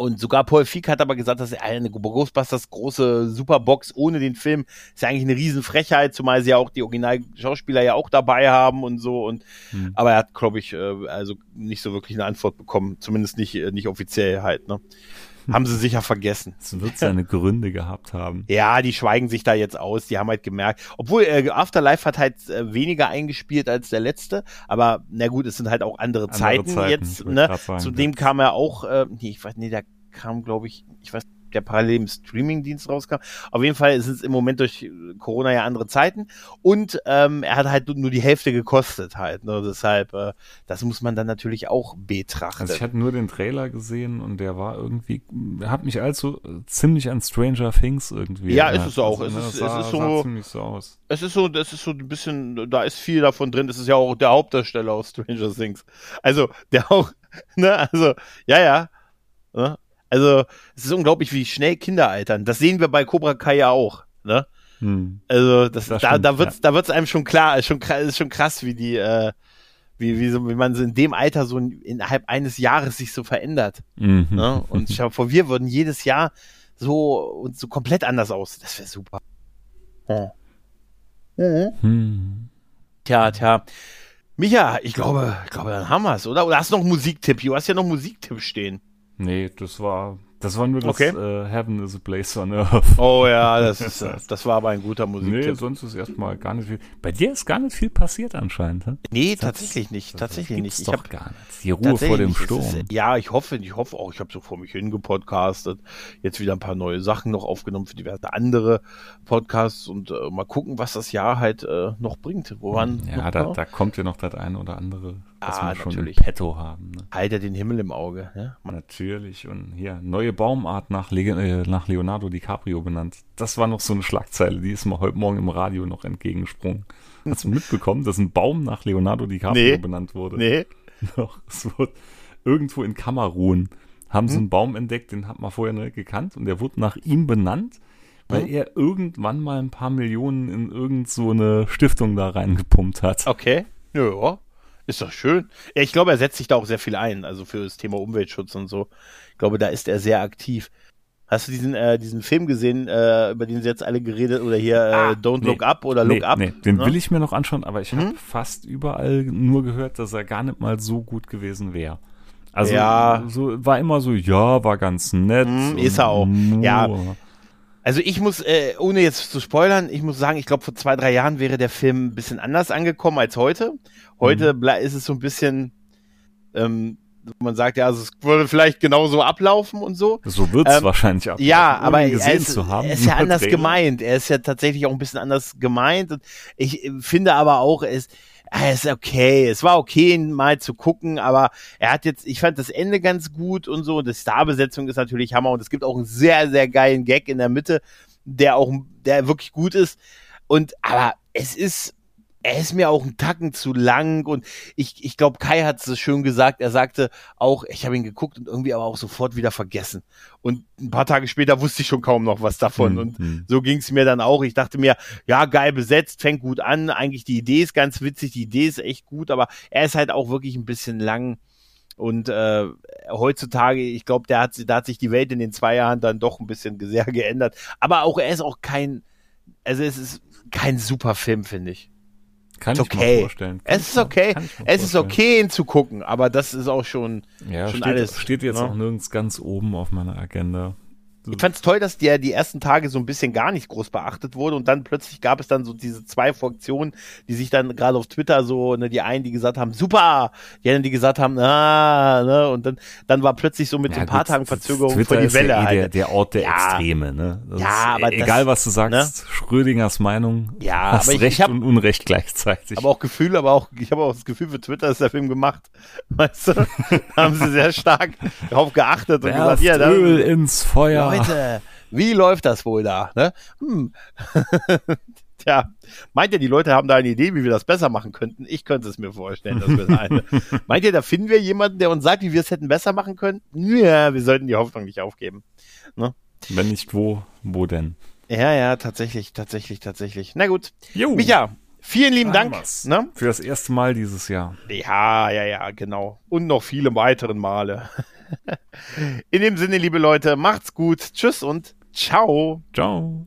und sogar Paul Feig hat aber gesagt, dass eine Ghostbusters große Superbox ohne den Film ist ja eigentlich eine Riesenfrechheit, zumal sie ja auch die Original-Schauspieler ja auch dabei haben und so. Und hm. aber er hat, glaube ich, äh, also nicht so wirklich eine Antwort bekommen, zumindest nicht äh, nicht offiziell halt. Ne? haben sie sicher vergessen. Es wird seine Gründe gehabt haben. Ja, die schweigen sich da jetzt aus. Die haben halt gemerkt, obwohl äh, Afterlife hat halt äh, weniger eingespielt als der letzte, aber na gut, es sind halt auch andere, andere Zeiten, Zeiten, jetzt. Ne? Zudem kam er auch, äh, nee, ich weiß, nee, der kam, glaube ich, ich weiß der parallel im Streamingdienst rauskam. Auf jeden Fall sind es im Moment durch Corona ja andere Zeiten und ähm, er hat halt nur die Hälfte gekostet halt. Ne? Deshalb, äh, das muss man dann natürlich auch betrachten. Also ich hatte nur den Trailer gesehen und der war irgendwie, hat mich also ziemlich an Stranger Things irgendwie. Ja, ist es auch. Also, es, ist, sah, es ist so, ziemlich so aus. Es ist so, das ist so ein bisschen, da ist viel davon drin. Das ist ja auch der Hauptdarsteller aus Stranger Things. Also der auch, ne, also ja, ja. Ne? Also, es ist unglaublich, wie schnell Kinder altern. Das sehen wir bei Cobra Kai ja auch, ne? Hm. Also, das, das da, stimmt, da wird's, ja. da wird's einem schon klar, ist schon, ist schon krass, wie die, äh, wie, wie, so, wie man so in dem Alter so innerhalb eines Jahres sich so verändert. Mhm. Ne? Und ich glaube, vor wir würden jedes Jahr so und so komplett anders aus. Das wäre super. Ja. Mhm. Hm. Tja, tja. Micha, ich glaube, ich glaube, dann haben wir's, oder? Oder hast du noch einen Musiktipp? Du hast ja noch einen Musiktipp stehen. Nee, das war, das war nur das okay. äh, Heaven is a Place on Earth. Oh ja, das, ist, das war aber ein guter Musik. Nee, sonst ist erstmal gar nicht viel. Bei dir ist gar nicht viel passiert anscheinend. He? Nee, das, tatsächlich nicht. Tatsächlich nicht. Ich doch hab, gar nichts. Die Ruhe vor dem Sturm. Ist, ja, ich hoffe, ich hoffe auch, ich habe so vor mich hingepodcastet. Jetzt wieder ein paar neue Sachen noch aufgenommen für diverse andere Podcasts und äh, mal gucken, was das Jahr halt äh, noch bringt. Woran ja, da, da kommt ja noch das eine oder andere was ah, wir schon natürlich. im Petto haben. Ne? Alter, den Himmel im Auge. Ja? Natürlich. Und hier, neue Baumart nach, Le äh, nach Leonardo DiCaprio benannt. Das war noch so eine Schlagzeile, die ist mir heute Morgen im Radio noch entgegengesprungen. Hast du mitbekommen, dass ein Baum nach Leonardo DiCaprio nee. benannt wurde? Nee. Doch, es wurde irgendwo in Kamerun haben hm? sie einen Baum entdeckt, den hat man vorher nicht gekannt und der wurde nach ihm benannt, weil er irgendwann mal ein paar Millionen in irgend so Stiftung da reingepumpt hat. Okay. Ja. Ist doch schön. Ja, ich glaube, er setzt sich da auch sehr viel ein, also für das Thema Umweltschutz und so. Ich glaube, da ist er sehr aktiv. Hast du diesen, äh, diesen Film gesehen, äh, über den sie jetzt alle geredet oder hier äh, ah, Don't nee, Look Up oder Look nee, Up? Nee, den ne? will ich mir noch anschauen, aber ich mhm. habe fast überall nur gehört, dass er gar nicht mal so gut gewesen wäre. Also ja. so war immer so, ja, war ganz nett. Mhm, ist er auch. Ja. Also ich muss, äh, ohne jetzt zu spoilern, ich muss sagen, ich glaube, vor zwei, drei Jahren wäre der Film ein bisschen anders angekommen als heute. Heute mhm. ist es so ein bisschen, ähm, man sagt ja, also es würde vielleicht genauso ablaufen und so. So wird es ähm, wahrscheinlich ablaufen. Ja, aber er ist, er ist ja anders gemeint. Er ist ja tatsächlich auch ein bisschen anders gemeint. Und ich äh, finde aber auch, es, er ist okay. Es war okay, ihn mal zu gucken, aber er hat jetzt, ich fand das Ende ganz gut und so. Die Starbesetzung ist natürlich Hammer und es gibt auch einen sehr, sehr geilen Gag in der Mitte, der auch, der wirklich gut ist. Und, aber es ist, er ist mir auch ein Tacken zu lang und ich, ich glaube, Kai hat es schön gesagt. Er sagte auch, ich habe ihn geguckt und irgendwie aber auch sofort wieder vergessen. Und ein paar Tage später wusste ich schon kaum noch was davon. Mhm. Und hm. so ging es mir dann auch. Ich dachte mir, ja, geil besetzt, fängt gut an. Eigentlich die Idee ist ganz witzig, die Idee ist echt gut, aber er ist halt auch wirklich ein bisschen lang. Und äh, heutzutage, ich glaube, der hat, da hat sich die Welt in den zwei Jahren dann doch ein bisschen sehr geändert. Aber auch er ist auch kein, also es ist kein super Film, finde ich. Kann ist ich okay. mir vorstellen. Kann es ist okay. Es ist okay, ihn zu gucken, aber das ist auch schon, ja, schon steht, alles. Steht jetzt ne? auch nirgends ganz oben auf meiner Agenda. Ich fand's toll, dass der die ersten Tage so ein bisschen gar nicht groß beachtet wurde und dann plötzlich gab es dann so diese zwei Fraktionen, die sich dann gerade auf Twitter so, ne, die einen, die gesagt haben, super, die anderen, die gesagt haben, ah, ne, und dann, dann war plötzlich so mit Ja, so ein paar gut, Tagen Verzögerung Twitter voll die ist Welle. ja eh der, halt. der Ort der Ja. Extreme, ne? Das Ja, aber e- das- egal was du sagst, Schrödingers Meinung, Ja, hast aber ich- Recht ich hab- und Unrecht gleichzeitig. aber auch Gefühl, aber auch, ich habe auch das Gefühl, für Twitter ist der Film gemacht. Weißt du? Da haben sie sehr stark darauf geachtet und gesagt, Werft ja, da, Öl ins Feuer. Leute, wie läuft das wohl da? Ne? Hm. Tja, meint ihr, die Leute haben da eine Idee, wie wir das besser machen könnten? Ich könnte es mir vorstellen, dass wir das eine. meint ihr, da finden wir jemanden, der uns sagt, wie wir es hätten besser machen können? Ja, wir sollten die Hoffnung nicht aufgeben. Wenn nicht wo, wo denn? Ja, ja, tatsächlich, tatsächlich, tatsächlich. Na gut. Jo. Micha, vielen lieben Dank. Ne? Für das erste Mal dieses Jahr. Ja, ja, ja, genau. Und noch viele weiteren Male. In dem Sinne, liebe Leute, macht's gut. Tschüss und ciao. Ciao.